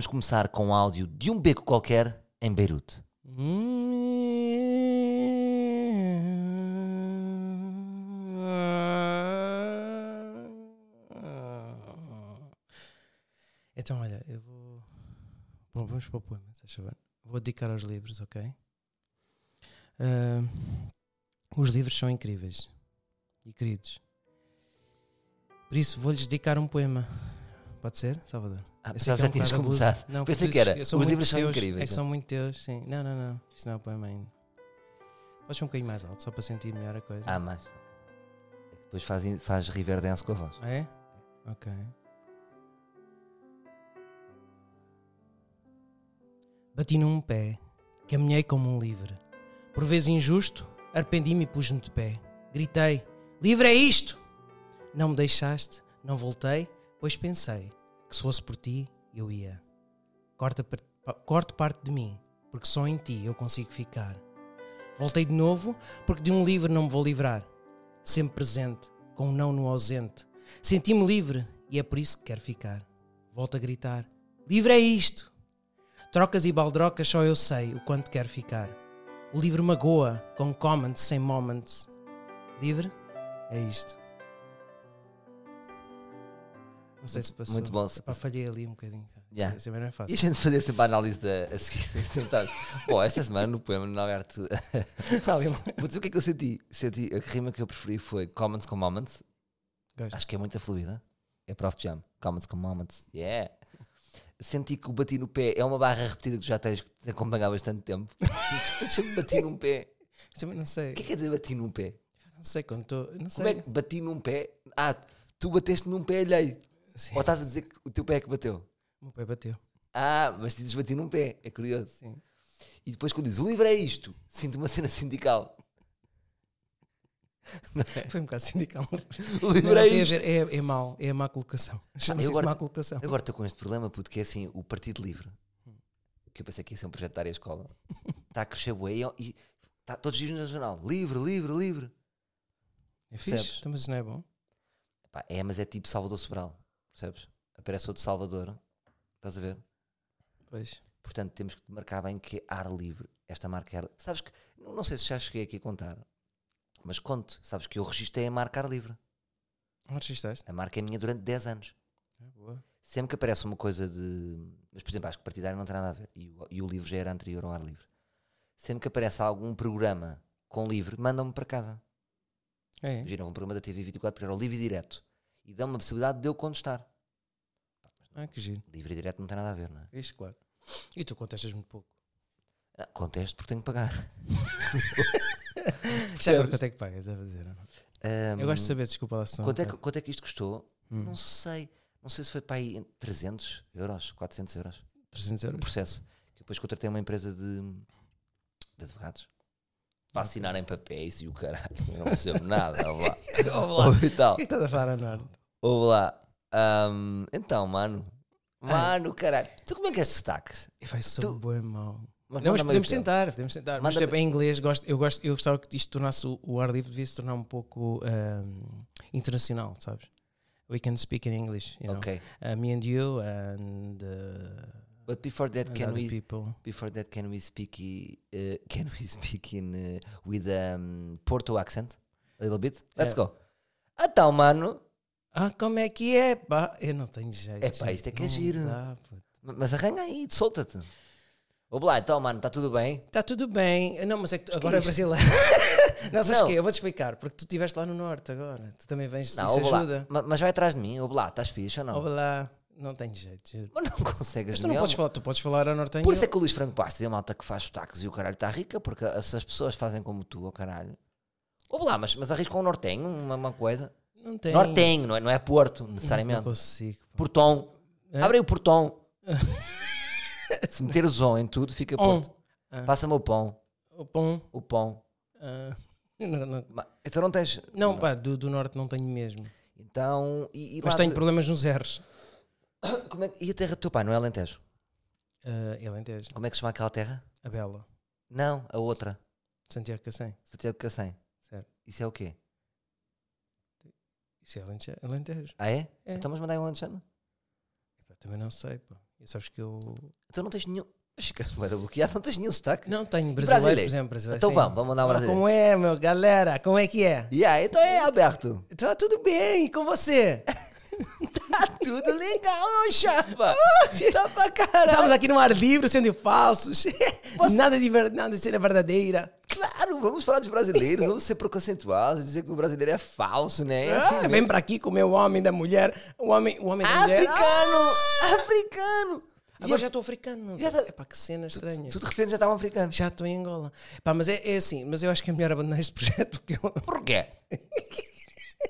Vamos começar com áudio de um beco qualquer em Beirute. Então, olha, eu vou. Bom, vamos para o poema, se bem. Vou dedicar aos livros, ok? Ah, os livros são incríveis e queridos. Por isso, vou-lhes dedicar um poema. Pode ser, Salvador? Ah, Eu sei já, que é já tinhas começado. Não, Pensei que era. Os livros são teus, incríveis. É que são muito teus, sim. Não, não, não. Isto não é poema ainda. Podes ser um bocadinho mais alto, só para sentir melhor a coisa. Ah, mas. Depois faz, faz riverdance com a voz. Ah, é? Ok. Bati num pé, caminhei como um livre. Por vezes injusto, arrependi-me e pus-me de pé. Gritei: Livre é isto! Não me deixaste, não voltei, pois pensei que se fosse por ti, eu ia. Corta, corto parte de mim, porque só em ti eu consigo ficar. Voltei de novo, porque de um livre não me vou livrar. Sempre presente, com um não no ausente. Senti-me livre e é por isso que quero ficar. Volto a gritar: Livre é isto! Trocas e baldrocas só eu sei o quanto quero ficar. O livre magoa, com comments sem moments. Livre é isto. Não sei se passou. Muito bom. Pá, falhei ali um bocadinho. Já. Isso também não é E a fácil. gente fazer sempre a análise da, a seguir. Sabes? Bom, esta semana no poema no Alberto. Vou dizer o que é que eu senti. senti. A rima que eu preferi foi Comments com Moments. Gosto. Acho que é muito fluida. É Prof Jam. Comments com Moments. Yeah. Senti que o bati no pé é uma barra repetida que tu já tens que te acompanhar há bastante tempo. Sempre bati num pé. Também não sei. O que é que quer dizer bati num pé? Não sei quando estou. Não sei. Como é que bati num pé? Ah, tu bateste num pé alheio. Sim. Ou estás a dizer que o teu pé é que bateu? O meu pé bateu. Ah, mas dizes bati num pé. É curioso. Sim. E depois quando dizes o livro é isto, sinto uma cena sindical. Foi um bocado sindical. O livro não, é isto. ver, é, é mau, é a má colocação. Chama-se eu isso agora- má colocação. Agora estou com este problema, puto, que é assim, o Partido Livre, que eu pensei que ia ser um projeto da área escola, está a crescer bué e, está todos os dias no jornal. Livre, livre, livre. É fixe, então, mas não é bom. É, mas é tipo Salvador Sobral, percebes? Aparece outro Salvador, estás a ver? Pois. Portanto, temos que marcar bem que é ar livre. Esta marca é ar Sabes que, não sei se já cheguei aqui a contar, mas conto, sabes que eu registrei a marca ar livre. Não registaste? A marca é minha durante 10 anos. Ah, boa. Sempre que aparece uma coisa de. Mas, por exemplo, acho que partidário não tem nada a ver. E o, e o livro já era anterior ao ar livre. Sempre que aparece algum programa com livre, mandam-me para casa. É. Imagina um programa da TV 24 que era o livre direto. E dão-me a possibilidade de eu contestar. Ah, que giro. Livre e direto não tem nada a ver, não é? Isto, claro. E tu contestas muito pouco. Ah, Contesto porque tenho que pagar. Agora quanto é que pagas, deve dizer. não? Ahm, Eu gosto de saber, desculpa lá só. Quanto é, que, quanto é que isto custou? Hum. Não sei. Não sei se foi para aí em 300 euros, 400 euros. 300 O euros? processo. Que depois contratei uma empresa de, de advogados. Para assinarem papéis e o caralho. Eu não percebo nada. Ouve lá. Ouve lá. E. O que é estás a falar, Norte? Ouve lá. Ahm, então, mano. Mano, caralho. Tu como é que és destaques? Vai ser Tu- bom, mau. Mas Não, mas podemos tentar, podemos tentar. Mas tipo, em inglês, gosto, eu, gosto, eu gostava que isto tornasse o, o ar livre devia se tornar um pouco ahm, internacional, sabes? We can speak in English, you know. Ok. Uh, me and you and, uh, But before that, can we people. before that can we speak uh, can we speak in uh, with um, Porto accent a little bit? Let's É. go. Então, mano. Ah, como é que é? Pá, eu não tenho jeito. É pá, isto é que é Não giro. dá. Mas arranha aí, solta-te. Ouve lá, então, mano, está tudo bem? Tá tudo bem. Não, mas é que tu, que agora é é brasileiro. não, sabes o quê? Eu vou-te explicar. Porque tu estiveste lá no norte agora. Tu também vens, Não, isso lá. ajuda. Ma- Mas vai atrás de mim, ouve lá, estás fixe ou não? Ouve lá. Não tenho jeito, juro. Mas não consegues Mas tu não podes falar, tu podes falar a nortenho. Por isso é que o Luís Franco Bastos é a malta que faz sotaques e o caralho está rica, porque se as pessoas fazem como tu, o caralho. Ouve lá, mas, mas arriscam um nortenho, uma, uma coisa. Não tem. Nortenho, não é, não é Porto, Não necessariamente. consigo. pá. Portão. É? Abre aí o portão. Se meter o zon em tudo, fica On. Porto. Ah. Passa-me o pão. O pão. O pão. ah, não, não. Então não tens. Não, pá, do, do norte não tenho mesmo. Então. E, e Mas tenho de- problemas nos R's. como é que- E a terra do teu pai, não é Alentejo? Uh, ele entende. Como é que se chama aquela terra? A Bela. Não, a outra. Santiago Cacém. Santiago de Cacém. Certo. Isso é o quê? Isso é Alente- Alentejo. Ah, é? É. Então, mas mandai um alentejano? Também não sei, pá. E sabes que eu. Então não tens nenhum. Da bloqueado, não tens nenhum sotaque. Não tenho brasileiro, brasileiro? por exemplo. Brasileiro, Então sim. vamos, vamos mandar um Ah, brasileiro. Como é, meu? Galera, como é que é? Yeah, então é Alberto. Tá tudo bem, e com você? Tá tudo legal, chapa. Tá pra caralho. Estamos aqui no ar livre, sendo falsos. Nada de ver... nada de ser verdadeira. Claro, vamos falar dos brasileiros, vamos ser preconceituosos, dizer que o brasileiro é falso, né? É Ah, assim vem mesmo. pra aqui comer o homem da mulher, o homem, o homem da mulher. Africano! Africano! Ah, agora já estou africano. Já tá- Epá, que cena estranha. Tu de repente já está um africano. Já estou em Angola. Pá, mas é, é assim, mas eu acho que é melhor abandonar este projeto porque eu. Porquê?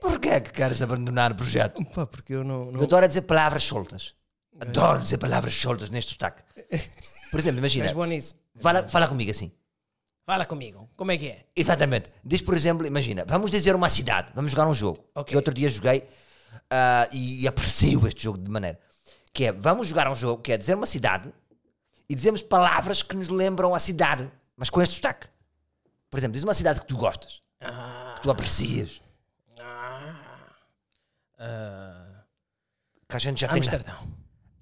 Porquê que queres abandonar o projeto? Pá, porque eu não. Eu não... adoro dizer palavras soltas. Adoro dizer palavras soltas neste sotaque. Por exemplo, imagina. És bom nisso. Fala, fala comigo assim. Fala comigo, como é que é? Exatamente. Diz, por exemplo, imagina, vamos dizer uma cidade, vamos jogar um jogo. Ok. Que outro dia joguei ah, e, e aprecio este jogo de maneira. Que é, vamos jogar um jogo que é dizer uma cidade e dizemos palavras que nos lembram a cidade, mas com este sotaque. Por exemplo, diz uma cidade que tu gostas, Ah, que tu aprecias, ah, ah, que a gente já tem. Amsterdão.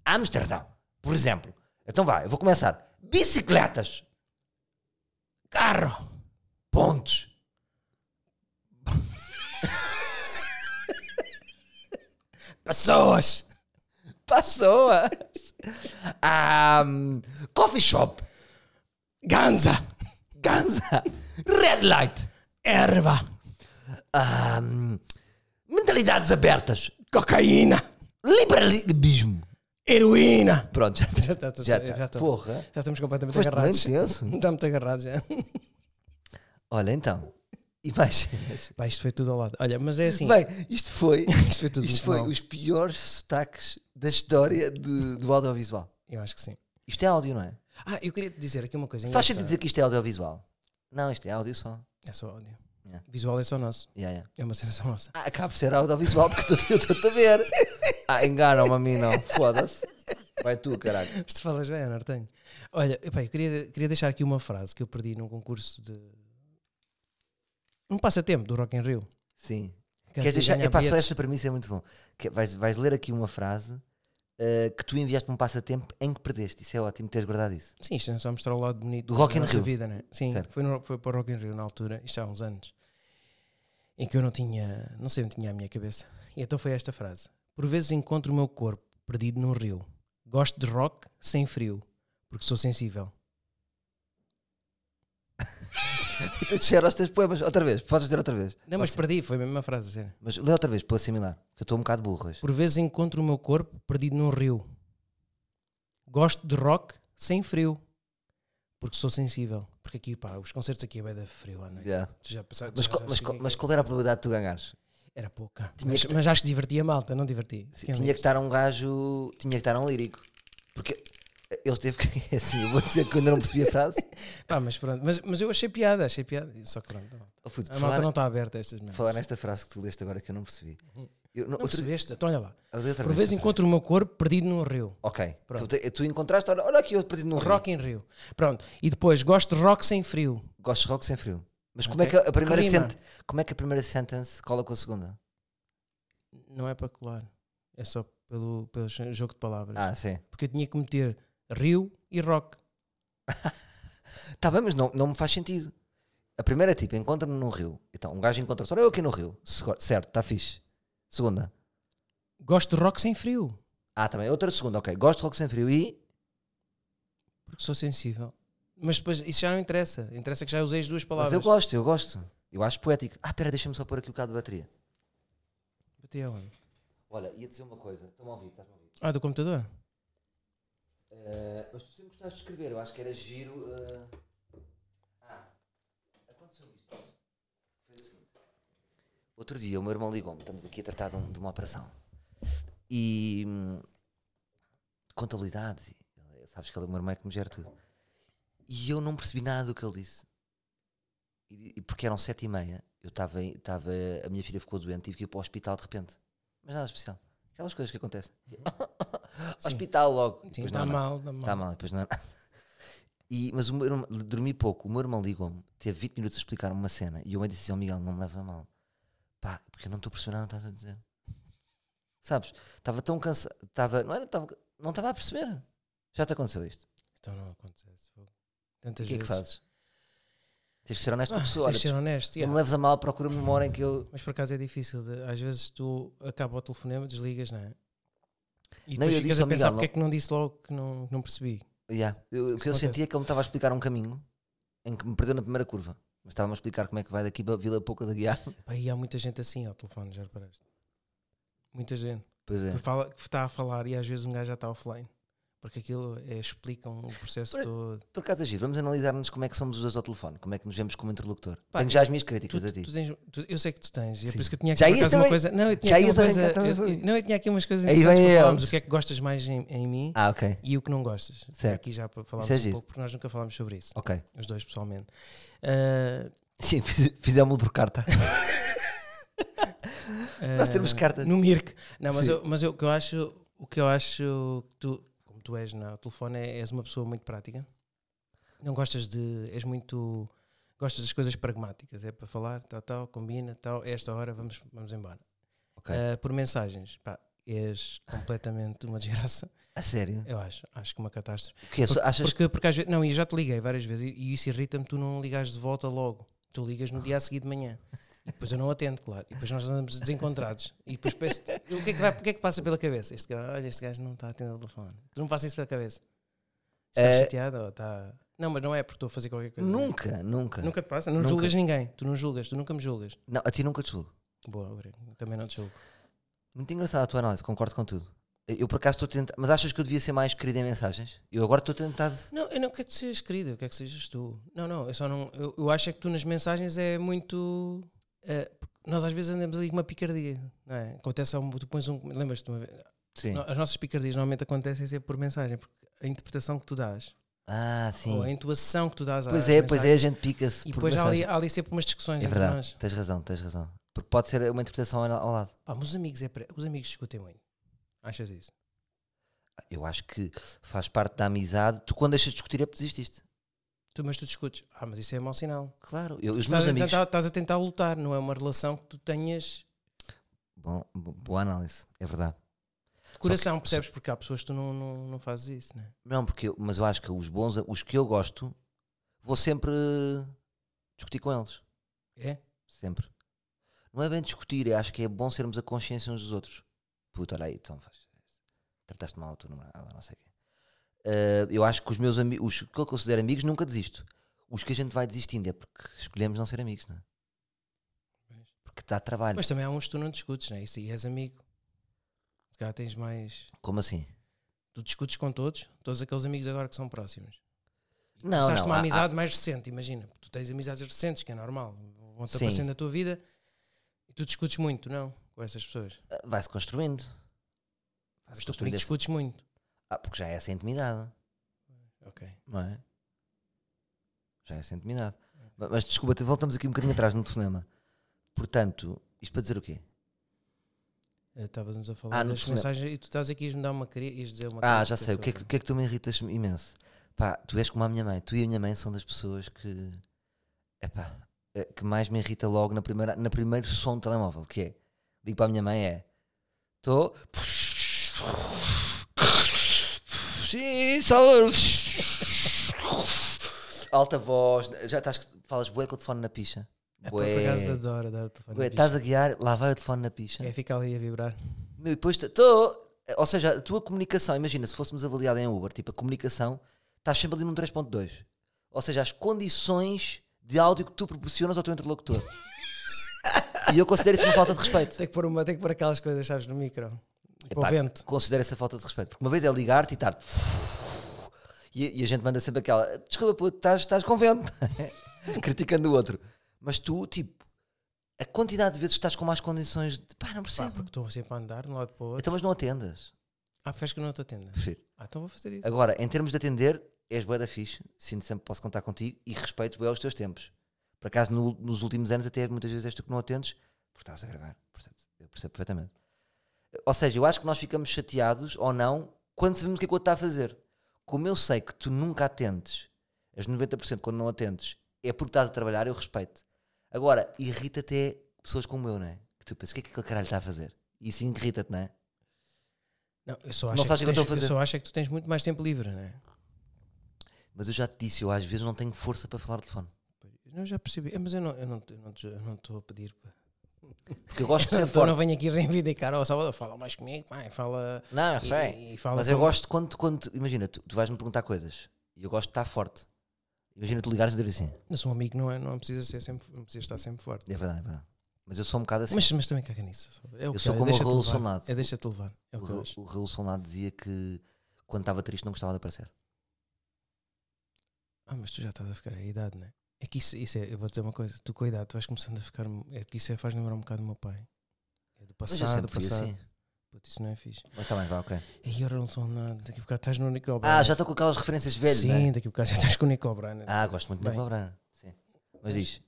Amsterdão, por exemplo. Então vá, eu vou começar. Bicicletas, Carro. pontes, Pessoas. pessoas, Ahm, coffee shop, Ganza. ganza, red light, Erva. ahm, mentalidades abertas, Cocaína. liberalismo. Heroína. Pronto, já, Já está, já, já tá. estou. Porra. Já estamos completamente Foste bem agarrados. Estamos agarrados já. Olha, então. E mais. Pá, isto foi tudo ao lado. Olha, mas é assim. Bem, isto foi, isto foi tudo isto foi mal. os piores sotaques da história de- do audiovisual. Eu acho que sim. Isto é áudio, não é? Ah, eu queria te dizer aqui uma coisa. Faz sentido engraçada. dizer que isto é audiovisual? Não, isto é áudio só. É só áudio. Yeah. Visual é só nosso. Yeah, yeah. É uma cena só nossa. Ah, acaba por ser audiovisual porque eu estou- a ver. Ah, enganam-me a mim, não. Foda-se. Vai tu, caralho. Mas tu falas bem, Nortenho. Olha, epá, eu queria, queria deixar aqui uma frase que eu perdi num concurso de. Um passatempo do Rock in Rio. Sim. Que Queres deixar? Epá, só essa premissa é muito bom. Que vais, vais ler aqui uma frase eh, que tu enviaste um passatempo em que perdeste. Isso é ótimo teres guardado isso. Sim, isto é só mostrar o lado bonito Do Rock da in Rio. vida, né? Sim, Certo. foi, no, foi para o Rock in Rio na altura, isto há uns anos, em que eu não tinha, não sei onde tinha a minha cabeça. E então foi esta frase: Por vezes encontro o meu corpo perdido num rio. Gosto de rock sem frio, porque sou sensível. Chegar aos teus poemas. Outra vez. Podes dizer outra vez. Não, mas perdi, foi a mesma frase, sério. Mas lê outra vez para assimilar. Que eu estou um bocado burro hoje. Por vezes encontro o meu corpo perdido num rio. Gosto de rock sem frio, porque sou sensível. Porque aqui, pá, os concertos aqui é bem da frio à noite. Yeah. Tu já pensaste- Mas, já qual- sabes mas, que qual- é- mas qual era a probabilidade de tu ganhares? Era pouca. Mas, que- mas acho que divertia a malta, não diverti. Sim, tinha que estar um gajo. Tinha que estar um lírico. Porque ele teve que. Assim, eu vou dizer que eu ainda não percebi a frase. Pá, mas pronto. Mas, mas eu achei piada, achei piada. Só que pronto. Oh, puto, A por malta falar, não está aberta a estas merdas. falar nesta frase que tu leste agora que eu não percebi. Eu, não, Não outro- percebeste? Então olha lá. Por vezes outra encontro o meu corpo perdido num rio. Ok. Pronto. Tu, tu encontraste, olha, olha aqui eu perdido no Rock in Rio. Pronto. E depois, gosto de rock sem frio. Gosto de rock sem frio. Mas como, Ok. é que a primeira sent, como é que a primeira sentence cola com a segunda? Não é para colar. É só pelo, pelo jogo de palavras. Ah, sim. Porque eu tinha que meter rio e rock. Tá bem, mas não, não me faz sentido. A primeira é tipo, encontra-me num rio. Então, um gajo encontra-se, olha eu aqui no rio. Certo, está fixe. Segunda. Gosto de rock sem frio. Ah, também. Outra segunda, ok. Gosto de rock sem frio e. Porque sou sensível. Mas depois, isso já não interessa. Interessa que já usei as duas Mas palavras. eu gosto, eu gosto. Eu acho poético. Ah, pera, deixa-me só pôr aqui o bocado de bateria. Bati aonde? Olha, ia dizer uma coisa. Estão a ouvir, estás-me a ouvir? Ah, do computador? Eh, mas tu sempre gostaste de escrever, eu acho que era giro. eh. Ah, aconteceu isto. Foi o seguinte. Outro dia o meu irmão ligou-me, estamos aqui a tratar de, um- de uma operação. E. hum, contabilidade, e, sabes que ele, o meu irmão é que me gera tudo. E eu não percebi nada do que ele disse. E, e porque eram sete e meia, eu estava. estava- A minha filha ficou doente, tive que ir para o hospital de repente. Mas nada especial. Aquelas coisas que acontecem. hospital logo. Sim, está não, não. mal, está mal. Está mal, depois não. E, mas o meu irmão, dormi pouco. O meu irmão ligou-me, teve 20 minutos a explicar uma cena. E eu me disse "Ó Miguel, não me leves a mal. Pá, porque eu não estou a perceber nada que estás a dizer. Sabes? Estava tão cansado. Estava, não era? Estava, não estava a perceber. Já te aconteceu isto? Então não acontece. Fogo. O Tantas que é que vezes. fazes? Tens de ser honesto com a Ah, pessoa. tens de ser honesto. Não yeah. me leves a mal, procura-me uma hora em que eu. Mas por acaso é difícil. de- às vezes tu acaba o telefonema, desligas, não é? E Não, depois eu ficas disse a pensar porque é que não disse logo que não, que não percebi. Yeah. Eu- o que eu sentia é que ele me estava a explicar um caminho em que me perdeu na primeira curva. Mas estava-me a explicar como é que vai daqui para Vila Pouca da Guiar. E há muita gente assim ao telefone, já reparaste? Muita gente. Pois é. Que, fala, que está a falar e às vezes um gajo já está offline. Porque aquilo é, explicam o processo Por- todo. Por acaso agir, vamos analisar-nos como é que somos os dois ao telefone, como é que nos vemos como interlocutor. Pá, Tenho já as minhas Tu, críticas a ti. tu tens- tu- eu sei que tu tens, e é por isso que eu tinha aqui Já uma também- coisa. Não, eu tinha já aqui uma coisa. eu- não, eu tinha aqui umas coisas interessantes para falarmos. O que é que gostas mais em, em mim Ah, ok. e o que não gostas. Certo. Aqui já para falarmos Isso é um pouco, porque nós nunca falámos sobre isso, Ok. os dois pessoalmente. Ah, Sim, fiz- fizemos-lo por carta. Nós ah, temos cartas. No Mirk. Não, mas, Sim. eu, mas eu, o que eu acho, o que eu acho que tu, tu és no telefone, é- és uma pessoa muito prática. Não gostas de. és muito. gostas das coisas pragmáticas. É para falar, tal, tal, combina, tal, é esta hora, vamos, vamos embora. Ok. Ah, por mensagens, pá, és completamente uma desgraça. A sério? Eu acho, acho que uma catástrofe. Quê? Só Achas que. Porque, porque às vezes, não, e já te liguei várias vezes e, e isso irrita-me tu não ligares de volta logo. Tu ligas no dia a seguir de manhã. E depois eu não atendo, claro. E depois nós andamos desencontrados. E depois penso, o que é que, vai, o que é que passa pela cabeça? Este gajo, olha, este gajo não está a atender o telefone. Tu não passa isso pela cabeça. Estás É. chateado ou está. Não, mas não é porque estou a fazer qualquer coisa. Nunca, nunca. Nunca te passa? Não Nunca. julgas ninguém. Tu não julgas, tu nunca me julgas. Não, a ti nunca te julgo. Boa. Também não te julgo. Muito engraçada a tua análise, concordo com tudo. Eu por acaso estou a tentar. Mas achas que eu devia ser mais querido em mensagens? Eu agora estou tentado. Não, eu não quero que sejas querido, eu quero que sejas tu. Não, não, eu só não. Eu, eu acho é que tu nas mensagens é muito. Eh, nós às vezes andamos ali com uma picardia, não é? Acontece, tu pões um. Lembras-te uma vez? Sim. As nossas picardias normalmente acontecem sempre por mensagem, porque a interpretação que tu dás, Ah, ou a sim. intuação que tu dás Pois é, pois é, a gente pica-se. E depois há ali, mensagem. há ali sempre umas discussões É verdade, nós. tens razão, tens razão. Porque pode ser uma interpretação ao ao lado. Pá, mas os amigos, é, pre- os amigos discutem muito. Achas isso? Eu acho que faz parte da amizade. Tu, quando deixas de discutir, é porque desististe. Tu, mas tu discutes. Ah, mas isso é mau sinal. Claro. Eu, os Estás meus a, amigos. tentar, estás a tentar lutar, não é uma relação que tu tenhas Bom, bo- boa análise, é verdade. de coração, percebes? Porque há pessoas que tu não, não, não fazes isso, não é? Não, porque eu, mas eu acho que os bons, os que eu gosto, vou sempre discutir com eles. É? Sempre. Não é bem discutir, eu acho que é bom sermos a consciência uns dos outros. Puta, olha aí, então faz. Trataste mal tua namorada, não sei o quê. Eh, eu acho que os meus amigos, os que eu considero amigos, nunca desisto. Os que a gente vai desistindo é porque escolhemos não ser amigos, não é? Porque dá trabalho. Mas também há uns que tu não discutes, não é? Isso aí és amigo. Se calhar tens mais. Como assim? Tu discutes com todos, todos aqueles amigos agora que são próximos. Não, Começaste não. uma há- amizade mais recente, imagina. Tu tens amizades recentes, que é normal. Vão-te aparecendo na tua vida e tu discutes muito, não? Com essas pessoas. há- Vai-se construindo. Mas Vai-se tu construindo comigo esse- discutes muito. Ah, porque já é essa intimidade, Ok. não é? Já é essa intimidade. Ma- Mas desculpa, voltamos aqui um bocadinho atrás no telefonema. Portanto, isto para dizer o quê? Eh, Estávamos a falar Ah, das mensagens e tu estás aqui a me dar uma queria, dizer uma Ah, já sei. O que, é que, o que é que tu me irritas imenso? Pá, tu és como a minha mãe. Tu e a minha mãe são das pessoas que. Epá, é, que mais me irrita logo na primeira, na primeiro som do telemóvel. Que é. Digo para a minha mãe: é. Estou. Sim, Salvador. Alta voz. Já estás. Falas bué com o telefone na picha. É, por acaso adoro dar o telefone. Bué, na Estás a picha. guiar, lá vai o telefone na picha. É, fica ali a vibrar. Meu, e depois estou. Ou seja, a tua comunicação, imagina, se fôssemos avaliados em Uber, tipo a comunicação, estás sempre ali num 3.2. Ou seja, as condições de áudio que tu proporcionas ao teu interlocutor. e eu considero isso uma falta de respeito. Tem que pôr, uma, tem que pôr aquelas coisas, sabes, no micro. Epá, vento. Considero essa falta de respeito. Porque uma vez é ligar-te e estar. E, e a gente manda sempre aquela. Desculpa, puto, estás, estás com vento. Criticando o outro. Mas tu, tipo, a quantidade de vezes que estás com más condições de. Pá, não Pá, percebo. porque estou sempre a andar de um lado para o outro. Então, mas não atendas. Ah, fez que não te atenda. Prefiro. Ah, então vou fazer isso. Agora, em termos de atender, és bué da fixe, sinto sempre que posso contar contigo e respeito bem os teus tempos. Por acaso, no- nos últimos anos, até muitas vezes és tu que não atendes, porque estás a gravar. Portanto, eu percebo perfeitamente. Ou seja, eu acho que nós ficamos chateados ou não quando sabemos o que é que o outro está a fazer. Como eu sei que tu nunca atendes, as 90% quando não atendes, é porque estás a trabalhar, eu respeito. Agora, irrita até pessoas como eu, não é? Que tu pensas, o que é que aquele caralho está a fazer? E isso irrita-te, não é? Não, eu só Não acho, sabes é que que eu estou a tens, fazer. eu só acho é que tu tens muito mais tempo livre, não é? Mas eu já te disse, eu às vezes não tenho força para falar de telefone. Eu já percebi, É, mas eu não estou eu não, eu não, eu não a pedir. pá. Porque eu gosto de ser Então forte. não venho aqui reivindicar ao Salvador, fala mais comigo, pai, fala. Não, eu e- sei. e fala Mas eu gosto quando, quando imagina, tu, tu vais-me perguntar coisas e eu gosto de estar forte. Imagina tu ligares e dizer assim. Mas um amigo não, é, não precisa ser sempre, não precisa estar sempre forte. É verdade, é verdade. Mas eu sou um bocado assim. Mas, mas também caga nisso. É Eu sou é, como o Raul. Solnado. É deixa-te levar. É o o, eu o Raul Solnado dizia que quando estava triste não gostava de aparecer. Ah, mas tu já estás a ficar a idade, não é? É que isso, isso é, eu vou dizer uma coisa, tu idade, tu vais começando a ficar. É que isso é, faz lembrar um bocado do meu pai. É do passado, fui passado. assim. Puto, isso não é fixe. Mas está bem, vá, ok. E agora não sou nada. Daqui a bocado estás no Nicole Ah, já estou com aquelas referências velhas, Sim, não é? daqui a bocado já estás com o Nicole Bryan. Ah, gosto muito de Bem. Nicolau Brana. Sim. Mas diz.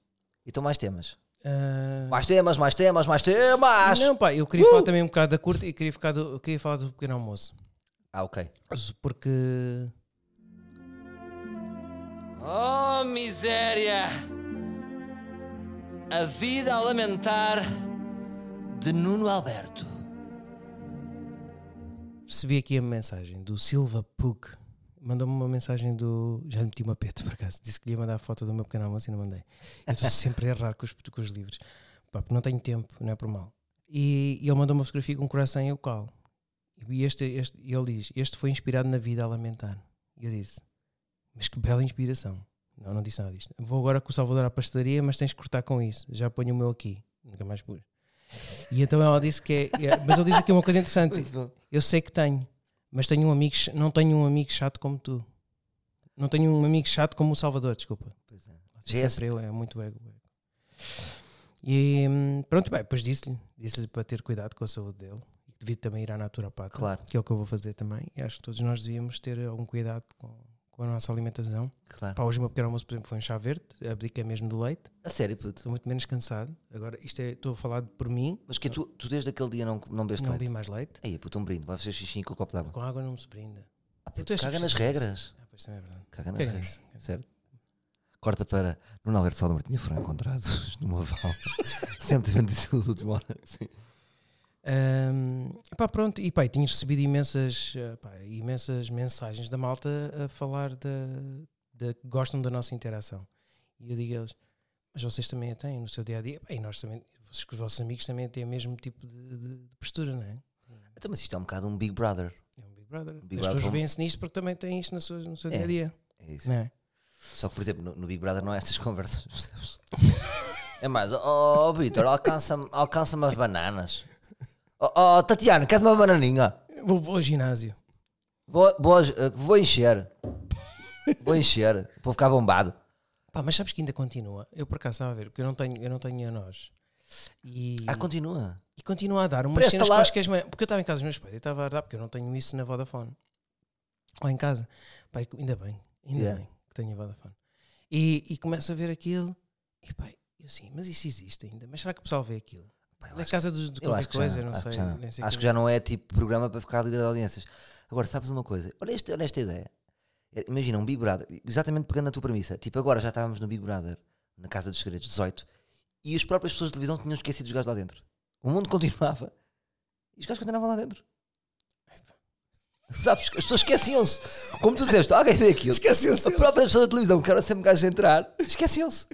Então mais temas. Ah, Mais temas, mais temas, mais temas! Não, pá, eu queria falar também um bocado da curta e queria, ficar do, queria falar do pequeno almoço. Ah, ok. Porque. Oh, miséria! A vida a lamentar de Nuno Alberto. Recebi aqui a mensagem do Silva Pug. Mandou-me uma mensagem do. Já lhe meti uma peta por acaso. Disse que lhe ia mandar a foto do meu pequeno almoço e não mandei. Eu estou sempre a errar com os, com os livros. Pá, porque não tenho tempo, não é por mal. E, e ele mandou uma fotografia com um coração e o cal. E este, este, ele diz: Este foi inspirado na vida a lamentar. E eu disse: Mas que bela inspiração. Não, não disse nada disto. Vou agora com o Salvador à pastelaria, mas tens que cortar com isso. Já ponho o meu aqui. Nunca mais pus. E então ela disse que é. é- mas ele diz aqui uma coisa interessante. Eu sei que tenho, mas tenho um amigo, não tenho um amigo chato como tu. Não tenho um amigo chato como o Salvador, desculpa. Pois é. Sempre eu, é muito ego. E hum, pronto, bem, depois disse-lhe, disse-lhe para ter cuidado com a saúde dele e que devia também ir à naturopata, Claro. que é o que eu vou fazer também. E acho que todos nós devíamos ter algum cuidado com, com a nossa alimentação. Claro. Pá, hoje o meu pequeno almoço, por exemplo, foi um chá verde, abdiquei mesmo do leite, A sério, puto. estou muito menos cansado. Agora, isto é, estou a falar por mim, Mas que tu, tu desde aquele dia não, não bebeste não leite? vi mais leite. Aí, puto, um brinde. Vai fazer xixi com o copo d'água. Com água não me se brinda. Ah, puto, caga nas regras. Ah, pois também é verdade. Caga nas regras. Certo? Corta para Nuno Alberto Saldo Martinha Franco encontrados no Maval. Sempre tivendo isso nos últimos horas. Sim. Ahm, pá, pronto, e pá, tinha recebido imensas, eh, pá, imensas mensagens da malta a falar da, da que gostam da nossa interação. E eu digo a eles, mas vocês também a têm no seu dia a dia, e nós também, vocês os vossos amigos também têm o mesmo tipo de, de- de postura, não é? Então, mas isto é um bocado um Big Brother. É um Big Brother. Big As pessoas veem-se nisto porque também têm isto no seu, no seu É. dia a dia, É isso. não é? Só que, por exemplo, no, no Big Brother não é estas conversas. percebes? É mais, oh, Vitor, alcança-me alcança as bananas. Oh, oh, Tatiana, queres uma bananinha? Vou, vou ao ginásio. Vou, vou, eh, vou encher. Vou encher. Vou ficar bombado. Pá, mas sabes que ainda continua. Eu por acaso estava a ver, porque eu não tenho, eu não tenho a nós. E, Ah, continua. e continua a dar umas Presta cenas lá- que eu acho que és mãe- Porque eu estava em casa dos meus pais e estava a dar, porque eu não tenho isso na Vodafone. Ou em casa. Pá, e ainda bem, ainda Yeah. bem que tenho a Vodafone. E, e começo a ver aquilo e pá, eu assim, mas isso existe ainda? Mas será que o pessoal vê aquilo? Pá, É casa de, de qualquer coisa, não, não acho que sei. já não. nem sei Acho que já não é tipo programa para ficar líder de audiências. Agora, sabes uma coisa? Olha, este, olha esta ideia. É, Imagina um Big Brother, exatamente pegando na tua premissa. Tipo, agora já estávamos no Big Brother, na Casa dos Segredos 18, e as próprias pessoas de televisão tinham esquecido os gajos lá dentro. O mundo continuava e os gajos continuavam lá dentro. Sabes? As pessoas esqueciam-se. Como tu disseste, alguém vê aquilo. Esqueciam-se A própria pessoa da televisão, que era sempre gajos a entrar, esqueciam-se.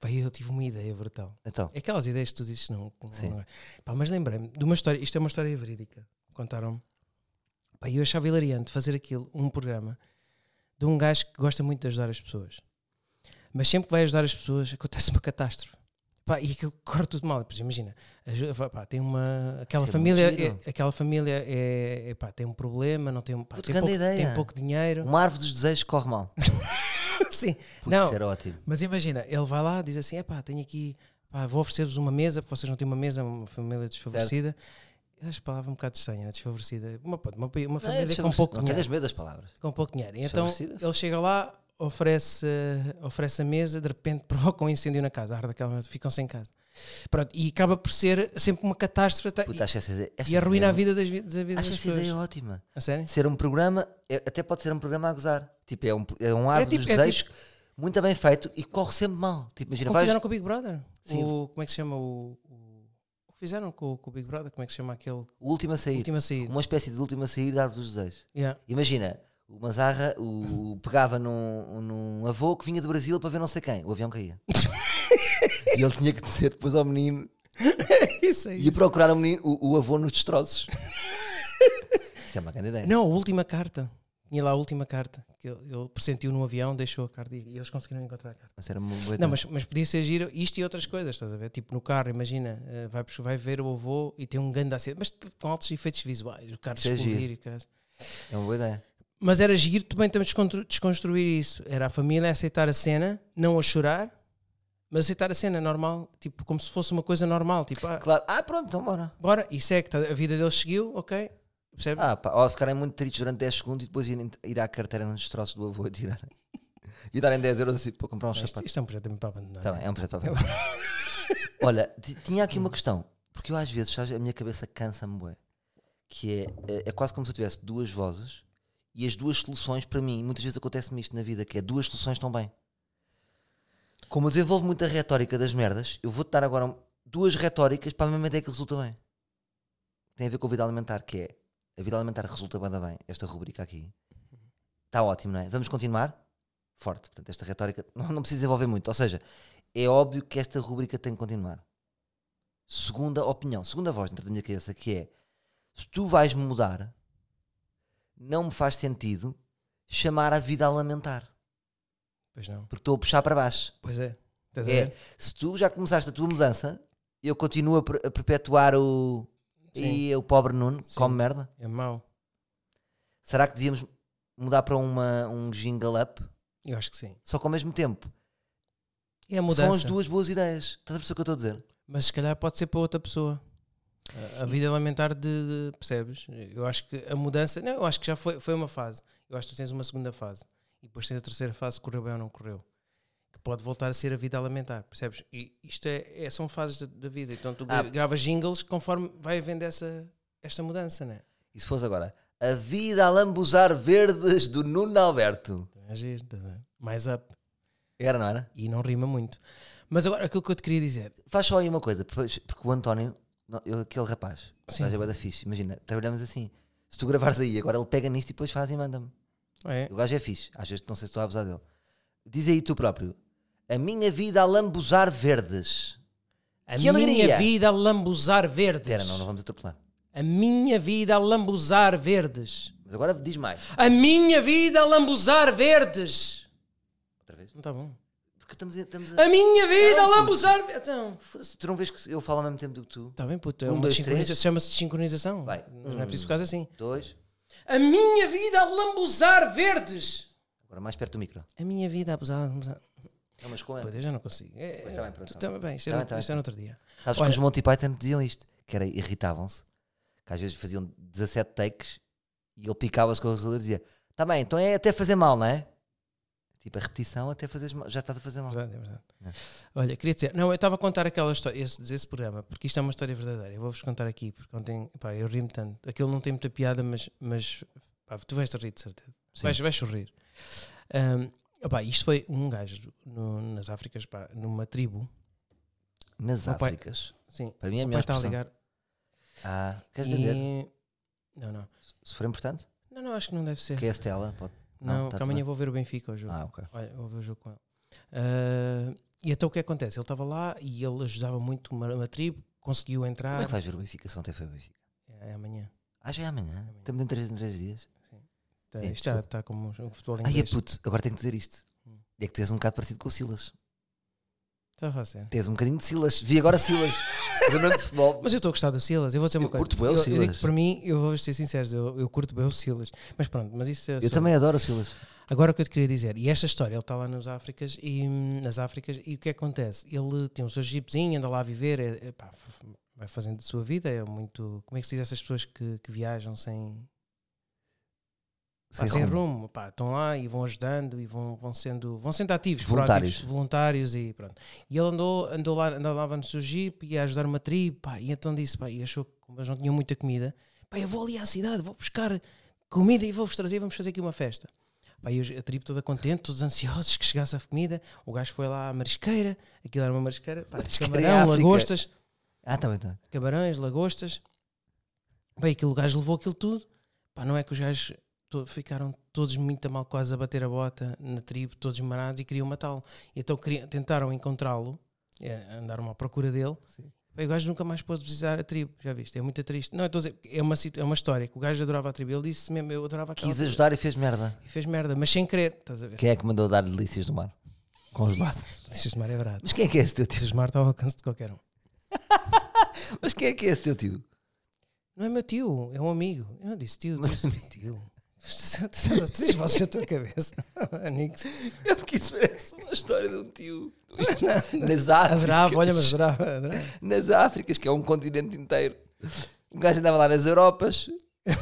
Pá, eu tive uma ideia brutal. Então, É Aquelas ideias que tu dizes não. não- é. Pá, mas lembrei-me de uma história, isto é uma história verídica. Contaram-me. Pá, eu achava hilariante fazer aquilo, um programa de um gajo que gosta muito de ajudar as pessoas. Mas sempre que vai ajudar as pessoas acontece uma catástrofe. Pá, e aquilo corre tudo mal. Pois imagina, ajuda- pá, tem uma. Aquela Isso é família, giro. é, aquela família é, é, pá, tem um problema, não tem, um- pá, tem, pouco, ideia. tem pouco dinheiro. uma árvore dos desejos corre mal. Sim, não, Isso era ótimo. mas imagina, ele vai lá, diz assim: pá, tenho aqui, pá, vou oferecer-vos uma mesa, porque vocês não têm uma mesa, uma família desfavorecida. Eu acho a palavra um bocado estranha, né? desfavorecida. Uma, uma, uma família com pouco não dinheiro. tenhas medo das palavras. Com pouco dinheiro. E então ele chega lá, oferece, oferece a mesa, de repente provoca um incêndio na casa, arde aquela ficam sem casa. Pronto, e acaba por ser sempre uma catástrofe tá? Puta, essa esta e, arruina a vida das, vi- da vida Acho das essa ideia pessoas. ótima. A sério? Ser um programa, é- até pode ser um programa a gozar. Tipo, é um, é um árvore tipo- dos é desejos muito bem feito e corre sempre mal. Tipo, imagina, Como vais, fizeram com o Big Brother? Sim. O, como é que se chama o. o- que fizeram com, com o Big Brother, como é que se chama aquele O último a sair. última saída? Uma espécie de última sair da árvore dos desejos. Yeah. Imagina, o Mazarra o, o pegava num, num avô que vinha do Brasil para ver não sei quem. O avião caía. e ele tinha que dizer depois ao menino Isso é e ir procurar o, menino, o, o avô nos destroços. Isso é uma grande ideia. Não, a última carta. Tinha lá a última carta. Que ele, ele pressentiu no avião, deixou a carta e, e eles conseguiram encontrar a carta. Mas era uma boa Não, mas, mas podia ser giro isto e outras coisas, estás a ver? Tipo no carro, imagina, eh, vai, vai ver o avô e tem um grande acidente, mas com altos efeitos visuais, o carro Isso é explodir giro. e caralho. É uma boa ideia. Mas era giro também também descontru- desconstruir isso. Era a família aceitar a cena, não a chorar, mas aceitar a cena normal, tipo como se fosse uma coisa normal. Tipo, ah, Claro. Ah, pronto, então bora. bora, e segue, tá- a vida deles seguiu, ok? Percebe? Ah, pá, ou ficarem muito tristes durante 10 segundos e depois irem ir à carteira nos destroços do avô e tirar. E darem 10 euros assim para comprar um isto, sapato. isto é um projeto para abandonar. Tá bem, é um projeto para ver. Olha, ti- tinha aqui uma questão, porque eu às vezes, sabes, a minha cabeça cansa-me, que é, é, é quase como se eu tivesse duas vozes e as duas soluções para mim, muitas vezes acontece-me isto na vida, que é duas soluções estão bem. Como eu desenvolvo muita retórica das merdas, eu vou-te dar agora duas retóricas para a mesma ideia que resulta bem. Tem a ver com a vida alimentar, que é a vida alimentar resulta bem, bem, esta rubrica aqui. Está ótimo, não é? Vamos continuar? Forte. Portanto, esta retórica não, não precisa desenvolver muito. Ou seja, é óbvio que esta rubrica tem que continuar. Segunda opinião, segunda voz dentro da minha cabeça, que é se tu vais mudar, não me faz sentido chamar a vida a lamentar. Pois não. Porque estou a puxar para baixo. Pois é. Estás É, se tu já começaste a tua mudança, eu continuo a, per- a perpetuar o. Sim. E o pobre Nuno, Sim. come merda. É mau. Será que devíamos mudar para uma, um jingle up? Eu acho que sim. Só que ao mesmo tempo, É a são mudança. as duas boas ideias. Estás a perceber o que eu estou a dizer? Mas se calhar pode ser para outra pessoa. A- A vida alimentar de, de- percebes? Eu acho que a mudança, não, eu acho que já foi, foi uma fase. Eu acho que tu tens uma segunda fase e depois tens a terceira fase, se correu bem ou não correu. Que pode voltar a ser a vida alimentar, percebes? E isto é, é- são fases da, da vida. Então tu Ah. gravas jingles conforme vai havendo essa, esta mudança, né? E se fosse agora, a vida a lambuzar verdes do Nuno Alberto. É giro, ver? mais up. Era, não era? E não rima muito. Mas agora aquilo que eu te queria dizer, Faz só aí uma coisa, porque o António, não, eu- aquele rapaz, Sim. o gajo é da fixe, imagina, trabalhamos assim. Se tu gravares aí, agora ele pega nisto e depois faz e manda-me. é, O gajo é fixe, às vezes não sei se estou a abusar dele. Diz aí tu próprio: A minha vida a lambuzar verdes. a Que minha alegria! vida a lambuzar verdes. Espera, não, não vamos atropelar. A minha vida a lambuzar verdes. Mas agora diz mais. A minha vida a lambuzar verdes. Outra vez. Não está bom. Porque estamos a. Estamos a... A minha vida a Não, lambuzar verdes. Então. Tu não vês que eu falo ao mesmo tempo do que tu? Está bem, puto. É Um, dois, três. Chama-se de sincronização. Vai. Não é preciso ficar assim. Dois. A minha vida a lambuzar verdes. Agora mais perto do micro. A minha vida a abusar. lambuzar- Não, mas com Puto, eu já não consigo. É, Pois tá pronto, também bem. Isto Tá era, tá bem, isto era outro dia. Sabes Olha- que os Monty Python diziam isto, que era irritavam-se, que às vezes faziam 17 takes e ele picava-se com o e dizia: Tá bem, então é até fazer mal, não é? Tipo, a repetição até fazeres mal, já estás a fazer mal. Verdade, é verdade. Não. Olha, queria dizer, não, eu estava a contar aquela história, esse, esse programa, porque isto é uma história verdadeira. Eu vou-vos contar aqui, porque ontem, pá, eu ri-me tanto. Aquilo não tem muita piada, mas, mas pá, tu vais rir de certeza. Sim. Vais, vais sorrir. Ahm, opá, isto foi um gajo no- nas Áfricas, pá, numa tribo. Nas Áfricas. Sim, Para mim é a melhor está a ligar. Ah, queres entender? E... Não, não. Se for importante, Não, não, acho que não deve ser. que é a Stella, pode. Não, Não, tá amanhã vou ver o Benfica hoje. Ah, ok. Olha, vou ver o jogo com ele. Ah, e então o que acontece? Ele estava lá e ele ajudava muito uma, uma tribo, conseguiu Como entrar. é que vais ver o Benfica se ontem foi o Benfica? É, é amanhã. Ah, já é amanhã. Estamos em 3 em 3 dias. Tá, Sim, isto já desculpa. está como um futebol Ai, é inglês. puto, agora tenho que dizer isto. Hum. É que tu és um bocado parecido com o Silas. Está a fazer. Tens um bocadinho de Silas. Vi agora Silas. Mas eu estou a gostar do Silas. Eu vou dizer uma Eu coisa. curto bué o eu, eu Silas. digo que para mim, eu vou ser sincero, eu, eu curto bem o Silas. Mas pronto, mas isso é Eu só- também adoro o Silas. Agora o que eu te queria dizer, e esta história, ele está lá nas Áfricas e hum, nas Áfricas e o que acontece? Ele tem o seu jeepzinho, anda lá a viver, é, é, pá, vai fazendo a sua vida, é muito. Como é que se diz essas pessoas que, que viajam sem, Sem sem rumo. rumo? Pá, estão lá e vão ajudando e vão, vão sendo vão sendo ativos, Voluntários. voluntários e pronto. E ele andou, andou lá, andava no seu jeep e ia ajudar uma tribo, pá, e então disse, pá, e achou que como eles não tinham muita comida, pá, eu vou ali à cidade, vou buscar comida e vou-vos trazer, vamos fazer aqui uma festa. Pá, e a tribo toda contente, todos ansiosos que chegasse a comida. O gajo foi lá à marisqueira, aquilo era uma marisqueira, pá, Marisqueira camarão, lagostas. Ah, também está. camarões, lagostas. Bem, aquele gajo levou aquilo tudo. Pá, não é que os gajos to- ficaram todos muito a mal, quase a bater a bota na tribo, todos marados e queriam matá-lo. Então queriam, tentaram encontrá-lo, é, andaram à procura dele. Sim. O gajo nunca mais pôde visitar a tribo, já viste? É muito triste. Não, estou a dizer, é uma, é uma história que o gajo adorava a tribo. Ele disse mesmo, eu adorava aquela Quis ajudar e fez merda. E fez merda, mas sem querer, estás a ver? Quem é que mandou dar delícias do mar? Congelado. Disse mar é verdade. Mas quem é que é esse teu tio? Disse mar está ao alcance de qualquer um. Mas quem é que é esse teu tio? Não é meu tio, é um amigo. Eu não disse tio, Mas- disse tio. Vocês vão a tua cabeça. Anix. É porque isso parece uma história de um tio. Nas Áfricas. Adorava, olha, mas adorava, adorava. Nas Áfricas, que é um continente inteiro. O gajo andava lá nas Europas.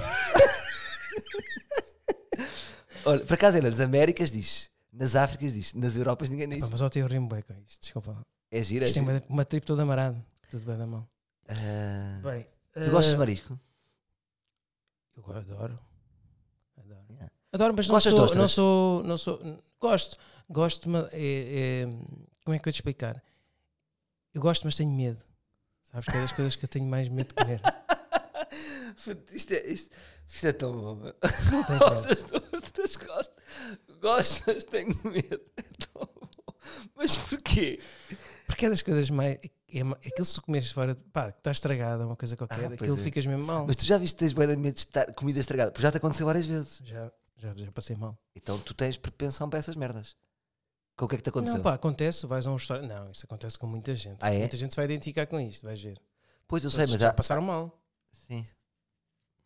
Olha, por acaso é nas Américas diz. Nas Áfricas diz. Nas Europas ninguém diz. Pá, mas ó, tio rimo bem com isto, desculpa lá. É gira, é Isto tem gira. uma, trip toda amarada. Tudo bem da mão. Ah, Bem, tu gostas de eh, marisco? Eu adoro. Adoro. Mas não Gostas de sou, ostras? não sou, não sou. Gosto. Gosto, mas é, é- como é que eu te explicar? Eu gosto, mas tenho medo. Sabes que é das coisas que eu tenho mais medo de comer. Isto é, isto, isto é tão bom. Não tens medo. Gostas de ostras? Gostas, gostas, tenho medo. É tão bom. Mas porquê? Porque é das coisas mais. É, ma- aquilo se tu comeres fora. de- Pá, está estragado, uma coisa qualquer. Ah, pois aquilo é. ficas mesmo mal. Mas tu já viste que tens bué de medo de estar comida estragada? Porque já te aconteceu várias vezes. Já, já, já passei mal. Então tu tens propensão para essas merdas. Com o que é que te aconteceu? Não, pá, acontece, vais a um restaurante. Não, isso acontece com muita gente. Ah, é? Muita gente se vai identificar com isto, vais ver. pois eu sei, Todos mas já há, passaram mal. Sim.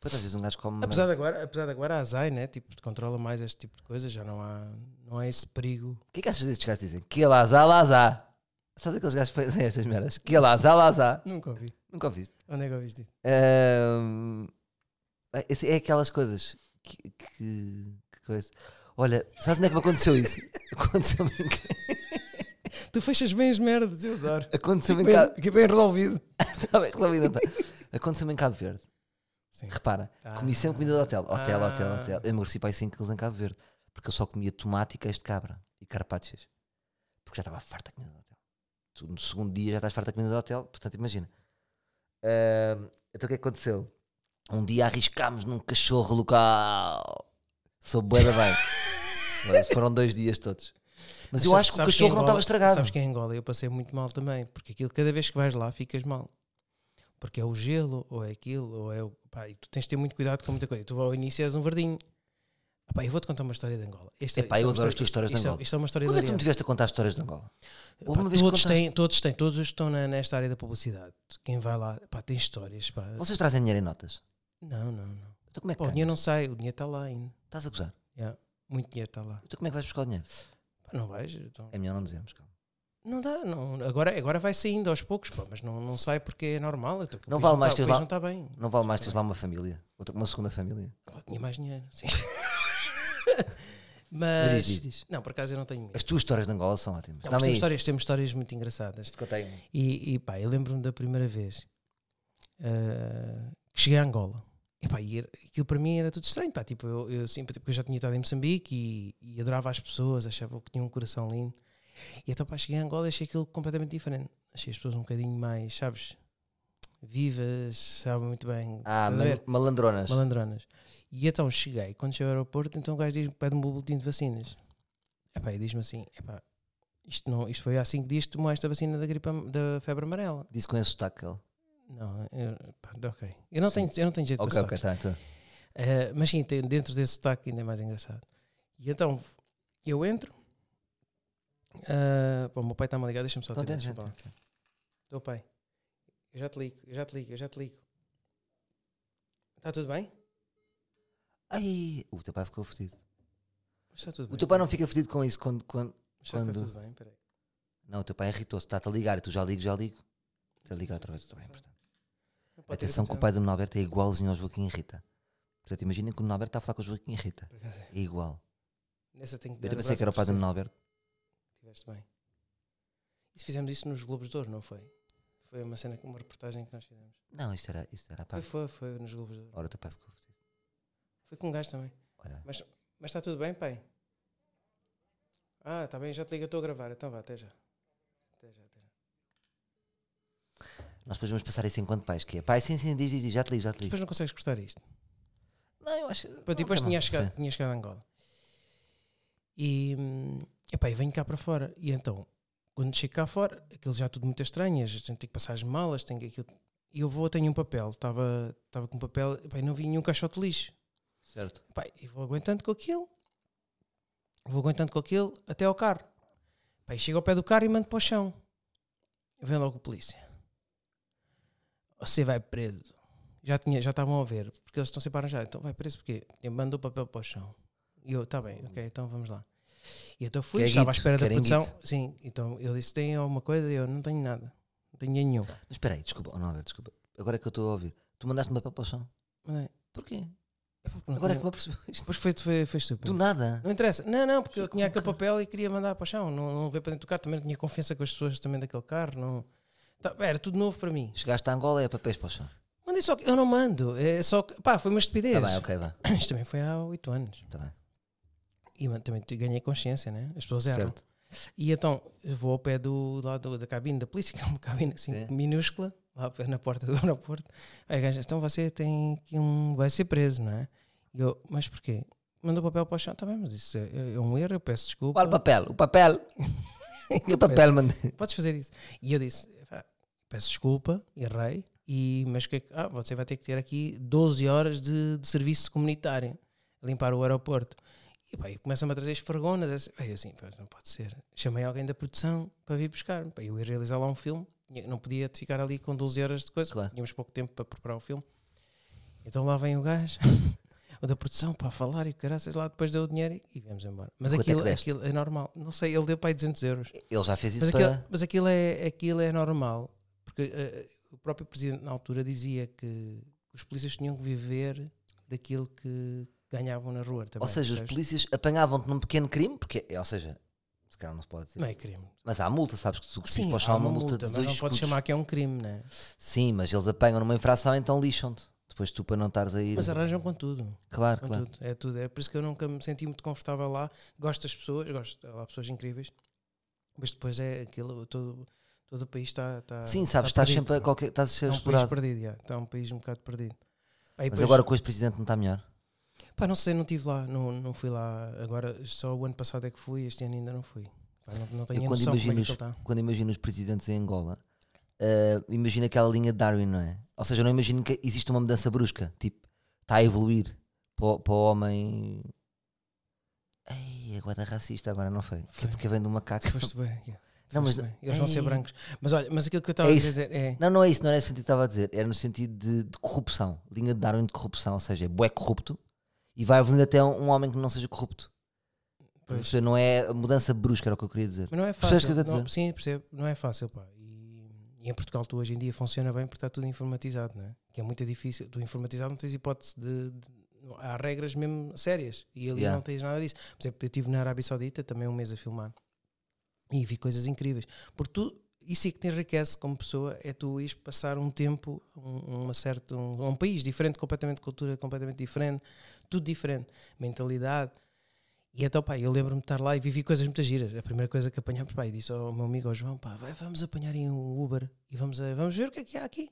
Pois às vezes um gajo come. Apesar de, mas- agora, apesar de agora a ASAI, né? Tipo, controla mais este tipo de coisas, já não há, não há esse perigo. O que é que achas destes gajos dizem? Que lazá, lazá. Sabes aqueles gajos que fazem estas merdas? Que lazá, lazá. Nunca ouvi. Nunca ouviste. Onde é que ouviste? Ahm, é- é aquelas coisas que, que, que coisa. Olha, sabes onde é que me aconteceu isso? Aconteceu-me em, Ca- Tu fechas bem as merdas, eu adoro. aconteceu em Cabo fiquei bem resolvido. Está bem resolvido, não está? Aconteceu-me em Cabo Verde. Sim. Repara, Ah. comi sempre comida de hotel. Hotel, hotel, Ah. hotel. Eu emagreci para aí 5 quilos em Cabo Verde. Porque eu só comia tomate e queijo de cabra. E carpaccias. Porque já estava farta da comida de hotel. Tu no segundo dia já estás farta da comida de hotel. Portanto, imagina. Ahm, então o que é que aconteceu? Um dia arriscámos num cachorro local. Sou bué da bem. Mas Foram dois dias todos. Mas eu Sabes- acho que o cachorro não Angola- estava estragado. Sabes que em Angola eu passei muito mal também, porque aquilo, cada vez que vais lá, ficas mal. Porque é o gelo, ou é aquilo, ou é o. Pá, e tu tens de ter muito cuidado com muita coisa. Tu ao início és um verdinho. Pá, eu vou-te contar uma história de Angola. Esta, Epá, eu é adoro as tuas histórias de isto é- Angola. Isto é uma história Quando é que tu me tiveste a contar histórias de Angola? Houve Pá, uma vez que todos, contaste. têm, todos têm, todos os que estão na- nesta área da publicidade. Quem vai lá, pá, tem histórias. Pá. Vocês trazem dinheiro em notas? Não, não, não. Então como é que Pá, o dinheiro não sai, o dinheiro está lá ainda. Estás a gozar? Yeah, muito dinheiro está lá. Então como é que vais buscar o dinheiro? Pá, não vais. então- É melhor não dizermos, calma. Não dá, não. Agora, agora vai saindo aos poucos, pá, mas não, não sai porque é normal. então, Não vale mais tá- país lá- não está bem. Não vale mais teres lá uma família, outra, uma segunda família. Ela tinha mais dinheiro. Sim. Mas mas. diz, diz. Não, por acaso eu não tenho medo. As tuas histórias de Angola são ótimas. Não, temos, histórias, temos histórias muito engraçadas. E, e pá, eu lembro-me da primeira vez ah, que cheguei a Angola. E e era- aquilo para mim era tudo estranho. Pá, tipo, eu, eu sempre, porque eu já tinha estado em Moçambique e, e adorava as pessoas, achava que tinha um coração lindo. E então, pá, cheguei a Angola e achei aquilo completamente diferente. Achei as pessoas um bocadinho mais, sabes, vivas, sabem muito bem. Ah, malandronas. malandronas. E então cheguei, quando cheguei ao aeroporto, então o gajo diz-me, pede-me o boletim de vacinas. Epá, e diz-me assim, epá, isto, não, isto foi há 5 dias que tomou esta vacina da gripe da febre amarela. Disse com esse sotaque ele. Não, eu, pá, ok. Eu não, Sim. tenho, eu não tenho jeito Ok, para ok, sotaques. tá. Eh, mas sim, tem- dentro desse sotaque ainda é mais engraçado. E então eu entro. Uh, pô, o meu pai está-me a ligar, deixa-me só atender, tem, lá. tem. Teu pai, eu já te ligo, eu já te ligo, eu já te ligo. Está tudo bem? Ai, o teu pai ficou fedido. Está tudo O bem. teu pai não fica fedido com isso quando. quando... Já quando- está tudo bem, peraí. Não, o teu pai irritou-se, está-te a ligar tu já ligo, já ligo. Está a ligar outra vez, também é importante. Pode Atenção que o pai do Nuno Alberto é igualzinho ao Joaquim Rita. Portanto, imaginem que o Nuno Alberto está a falar com o Joaquim Rita. Por acaso é. É igual. Nessa tem que Eu dar até pensei que era o pai do Nuno Alberto. Estiveste bem. Isso fizemos isso nos Globos de Ouro, não foi? Foi uma cena, uma reportagem que nós fizemos. Não, isto era, isto era a Foi, parte. foi, foi nos Globos de Ouro. Ora, o teu pai ficou fedido. Foi com um gajo também. Olha, Mas está tudo bem, pai? Ah, está bem, já te ligo, eu estou a gravar. Então vá, até já. Até já, até já. Nós depois vamos passar isso enquanto pais, que é pai, sim, sim, diz, diz, diz, já te ligo, já te ligo. Depois não consegues cortar isto. Não, eu acho. E depois tinha chegado, tinha chegado a Angola. E, hum, epá, e venho cá para fora. E então, quando chego cá fora, aquilo já tudo muito estranho. A gente tem que passar as malas, tem que aquilo. E eu vou, tenho um papel. Estava estava com papel, epá, e não vi nenhum caixote de lixo. Certo. Epá, e vou aguentando com aquilo. Vou aguentando com aquilo até ao carro. Epá, e chego ao pé do carro e mando para o chão. Vem logo o polícia. Você vai preso. Já, tinha, já estavam a ver, porque eles estão sempre a arranjar. Então vai preso porque mandou o papel para o chão. E eu, está bem, ok, então vamos lá. E então fui, Quer estava à espera da produção. guito? Sim, então ele disse: tem alguma coisa? E eu não tenho nada. Não tenho nenhum. Mas espera aí, desculpa, oh, não, desculpa. Agora é que eu estou a ouvir. Tu mandaste-me papel para o chão. Porquê? é Agora é que me apercebi isto. Depois foi, foi, foi estúpido. Do nada. Não interessa. Não, não, porque eu tinha aquele papel e queria mandar para o chão. Não, não veio para dentro do carro. Também não tinha confiança com as pessoas também daquele carro. Não... Tá, era tudo novo para mim. Chegaste a Angola é papéis para o chão. Mandei só que eu não mando. É só que, pá, foi uma estupidez. Está bem, ok, vá. Isto também foi há oito anos. Está bem. E mano, também ganhei consciência, né? As pessoas eram. Certo. E então vou ao pé do, do lado da cabine da polícia, que é uma cabine assim Sim. minúscula, lá na porta do aeroporto. Aí a gaja, então você tem aqui um. vai ser preso, não é? E eu, mas porquê? Mandou o papel para o chão, está bem, mas isso é, é um erro, eu peço desculpa. Qual papel? O papel. E o papel, mano. Podes fazer isso. E eu disse: "Pá, peço desculpa, errei, e, mas que é que. Ah, você vai ter que ter aqui 12 horas de, de serviço comunitário limpar o aeroporto. E pá, e começa-me a trazer esfregonas. eu assim, "Pá, não pode ser. Chamei alguém da produção para vir buscar. Pá, eu ia realizar lá um filme, não podia ficar ali com 12 horas de coisa, Claro. tínhamos pouco tempo para preparar o filme. Então lá vem o gajo. O da produção para falar e caraças lá depois deu o dinheiro e, e viemos embora. Mas é aquilo, deste? aquilo é normal. Não sei, ele deu para aí 200 euros. Ele já fez isso Mas para. aquilo, mas aquilo é, aquilo é normal, porque eh, o próprio presidente na altura dizia que os polícias tinham que viver daquilo que ganhavam na rua também. Ou seja, os polícias apanhavam-te num pequeno crime, porque, ou seja, se calhar não se pode dizer. Não é crime. Mas há multa, sabes que se o Sim, o chão há uma multa, multa, de mas dois não pode escudos. chamar que é um crime, né? Sim, mas eles apanham numa infração, então lixam-te. Depois tu para não estares a ir. Mas arranjam com tudo. Claro, Com claro. tudo. É tudo. É por isso que eu nunca me senti muito confortável lá. Gosto das pessoas, gosto. Há pessoas incríveis. Mas depois é aquilo, todo, todo o país está. está Sim, sabes, está estás perdido, sempre a pá. qualquer. Estás a ser É um país explorado. perdido, já. está um país um bocado perdido. Aí Mas depois- agora com este presidente não está melhor. Pá, não sei, não estive lá, não, não fui lá. Agora, só o ano passado é que fui, este ano ainda não fui. Pá, não, não tenho Eu quando é que imagino, ele os, está. quando imagino os presidentes em Angola, imagino aquela linha de Darwin, não é? Ou seja, eu não imagino que existe uma mudança brusca. Tipo, está a evoluir para, o- para o homem. Ei, agora é racista, agora não foi. Que Foi. é porque vem de um macaco. Foste bem, yeah. Não, mas- bem. Eles vão ser Ei. brancos. Mas olha, mas aquilo que eu estava É a dizer é. Não, não é isso, não era esse sentido que estava a dizer. Era no sentido de, de corrupção. Linha de Darwin de corrupção, ou seja, é bué corrupto e vai evoluindo até um, um homem que não seja corrupto. Pois. Não é mudança brusca, era o que eu queria dizer. Mas não é fácil. que não, sim, percebo. Não é fácil, pá. E, em Portugal, tu hoje em dia funciona bem porque está tudo informatizado, não é? Que é muito difícil. Tu informatizado não tens hipótese de. de- há regras mesmo sérias e ali Yeah. não tens nada disso. Por exemplo, eu estive na Arábia Saudita também um mês a filmar e vi coisas incríveis. Porque tu, isso é que te enriquece como pessoa, é tu ires passar um tempo, um, uma certa, um, a um país diferente, completamente cultura, completamente diferente, tudo diferente, mentalidade. E então, pá, eu lembro-me de estar lá e vivi coisas muito giras. A primeira coisa que apanhámos, pá, e disse ao meu amigo, ao João, pá, vai, vamos apanhar aí um Uber e vamos, a- vamos ver o que é que há aqui.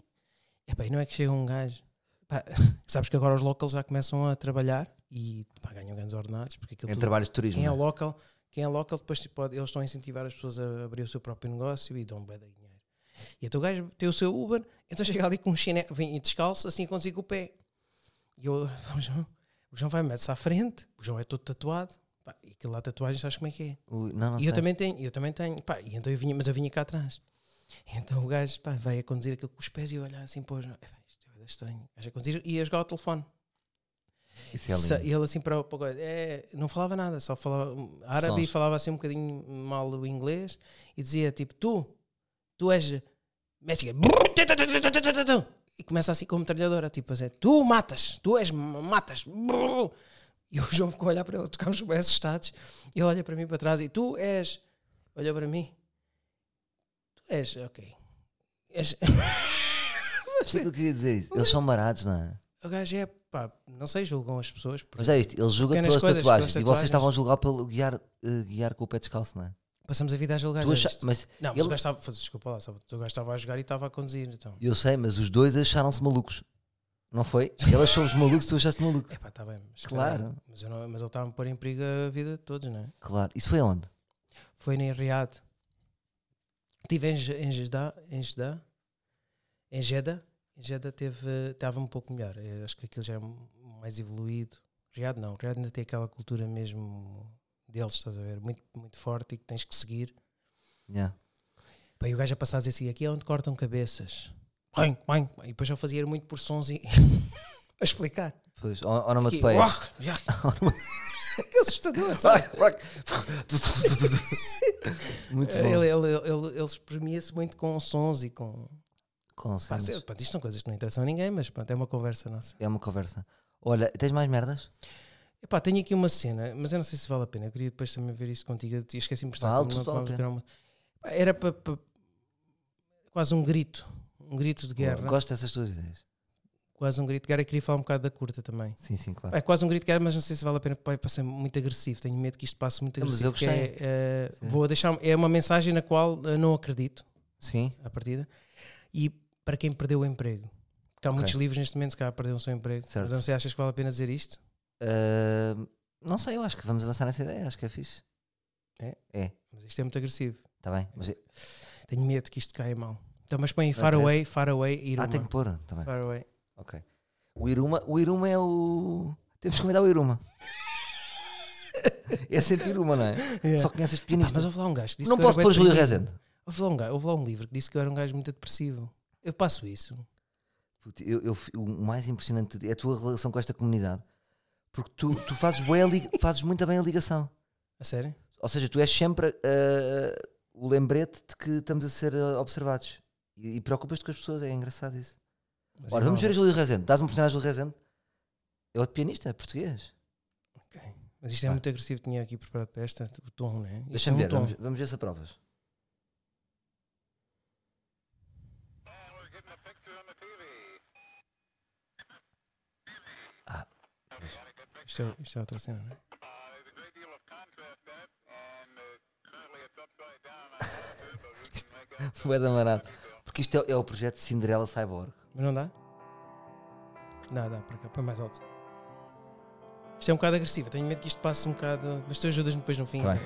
E, pá, e não é que chega um gajo. Pá, sabes que agora os locals já começam a trabalhar e pá, ganham grandes ordenados, porque aquilo Em tudo- trabalhos de turismo. quem é é? local, quem é local, depois tipo, eles estão a incentivar as pessoas a abrir o seu próprio negócio e dão bem de dinheiro. E então o gajo tem o seu Uber, então chega ali com um chinelo, vem descalço, assim com o pé. E eu, o João, o João vai, mete-se à frente, o João é todo tatuado, pá, e aquilo lá tatuagem, sabes como é que é? Ui, não, não e eu sei. também tenho, eu também tenho, pá, e então eu vinha, mas eu vinha cá atrás. Então o gajo pá, vai a conduzir aquilo com os pés e eu olhar assim, pô, João, "Epá, isto é estranho. O gajo a conduzir e a jogar o telefone. Isso é lindo. E ele assim para, para o é, não falava nada, só falava árabe e Sons. falava assim um bocadinho mal o inglês e dizia tipo, tu, tu és México. E começa assim com a metralhadora, tipo a dizer, tu matas, tu és matas. E o João ficou a olhar para ele, ficámos bem assustados. E ele olha para mim para trás e tu és, olha para mim, tu és, ok. És, Mas que eu queria dizer isso? Eles são marados, não é? o gajo é, pá, não sei, julgam as pessoas. Mas é isto, ele julga pelas coisas, tatuagens pelas e vocês estavam a julgar pelo guiar, eh, guiar com o pé descalço, não é? Passamos a vida a julgar. Tu acha- mas Não, mas ele- o gajo estava. Desculpa lá, sabe, o gajo estava a jogar e estava a conduzir. Então. eu sei, mas os dois acharam-se malucos. Não foi? Ele achou-os malucos, tu achaste maluco. Epá, está bem. Mas, Claro. caralho, Mas, eu não- mas ele estava a pôr em perigo a vida de todos, não é? Claro. Isso foi onde? Foi em Riad. Estive em, em Jeddah. Em Jeddah. Em Jeddah. Em Jeddah teve, estava um pouco melhor. Eu acho que aquilo já é mais evoluído. Riad não. Riad ainda tem aquela cultura mesmo deles, estás a ver? Muito, muito forte e que tens que seguir. Yeah. Pá, e o gajo a passar a dizer assim: aqui é onde cortam cabeças. E depois eu fazia muito por sons e a explicar. Pois, já. que assustador, sabe? Muito bom. Ele, ele, ele, ele espremia-se muito com sons e com. Com Pá, sei- pronto, isto são coisas que não interessam a ninguém, mas pronto, é uma conversa nossa. É uma conversa. Olha, tens mais merdas? Epá, tenho aqui uma cena, mas eu não sei se vale a pena. Eu queria depois também ver isso contigo. Eu esqueci-me de mostrar. Vale, como tudo não- vale a como pena. era uma- Pá, Era para. para- Quase um grito. Um grito de guerra. Gosto dessas tuas ideias. Quase um grito de guerra. Eu queria falar um bocado da curta também. Sim, sim, claro. É quase um grito de guerra, mas não sei se vale a pena vai ser muito agressivo. Tenho medo que isto passe muito Não, mas agressivo. eu porque gostei. É, Sim. vou deixar. É uma mensagem na qual eh, não acredito. Sim, à partida, e para quem perdeu o emprego. Porque há Ok. muitos livros neste momento que perderam o seu emprego. Certo. Mas não sei, achas que vale a pena dizer isto? Ah, não sei, eu acho que vamos avançar nessa ideia. Acho que é fixe. Mas isto é muito agressivo. Está bem. Mas, é- Tenho medo que isto caia mal. Então, mas põe Far interessa. Away, Far Away, Iruma. ah, tem que pôr. Bem. Far Away. Ok. O Iruma, o Iruma é o. Temos que comentar o Iruma. é sempre Iruma, não é? Yeah. Só conheces Pá, pianista. mas houve lá um gajo que disse não que posso pôr Júlio. Rezende. Houve lá, um gajo, houve lá um livro que disse que eu era um gajo muito depressivo. Eu passo isso. Eu, eu- o mais impressionante é a tua relação com esta comunidade. Porque tu, tu fazes, fazes muito bem a ligação. A sério? Ou seja, tu és sempre ah, o lembrete de que estamos a ser ah, observados. E, e preocupas-te com as pessoas, é engraçado isso. Mas Ora, é vamos ver a Júlio Rezende. Dás uma oportunidade a Júlio Rezende? É outro pianista, é português. Ok. Mas isto é muito agressivo. Tinha aqui preparado para esta, o tom, né? Deixa-me é um ver, tom. vamos, vamos ver se aprovas. Ah, Isto, é, isto é outra cena, não é? Foi da marado. Porque isto é, é o projeto Cinderela Cyborg. Mas não dá? Dá, dá, para cá, põe mais alto. Isto é um bocado agressivo, tenho medo que isto passe um bocado. Mas tu ajudas-me depois no fim. Tá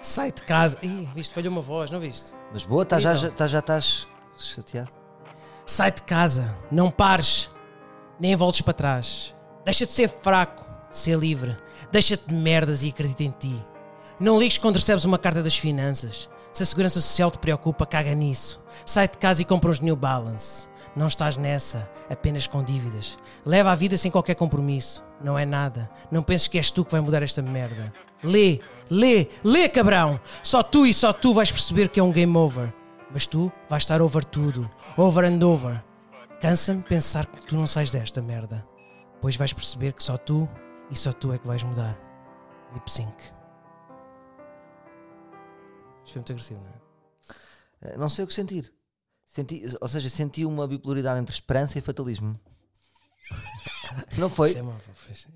Sai de casa. Ih, viste, falhou uma voz, não viste? Mas boa, tá já, Então. já, tá- já estás chateado. Sai de casa, não pares, nem voltes para trás. Deixa de ser fraco, ser livre. Deixa-te de merdas e acredita em ti. Não ligues quando recebes uma carta das finanças. Se a segurança social te preocupa, caga nisso. Sai de casa e compra uns New Balance. Não estás nessa, apenas com dívidas. Leva a vida sem qualquer compromisso. Não é nada. Não penses que és tu que vai mudar esta merda. Lê, lê, lê, cabrão! Só tu e só tu vais perceber que é um game over. Mas tu vais estar over tudo. Over and over. Cansa-me pensar que tu não sais desta merda. Pois vais perceber que só tu e só tu é que vais mudar. Lip sync. Isto foi muito agressivo, não é? Eh, Não sei o que sentir. Senti, ou seja, senti uma bipolaridade entre esperança e fatalismo. Não foi? É.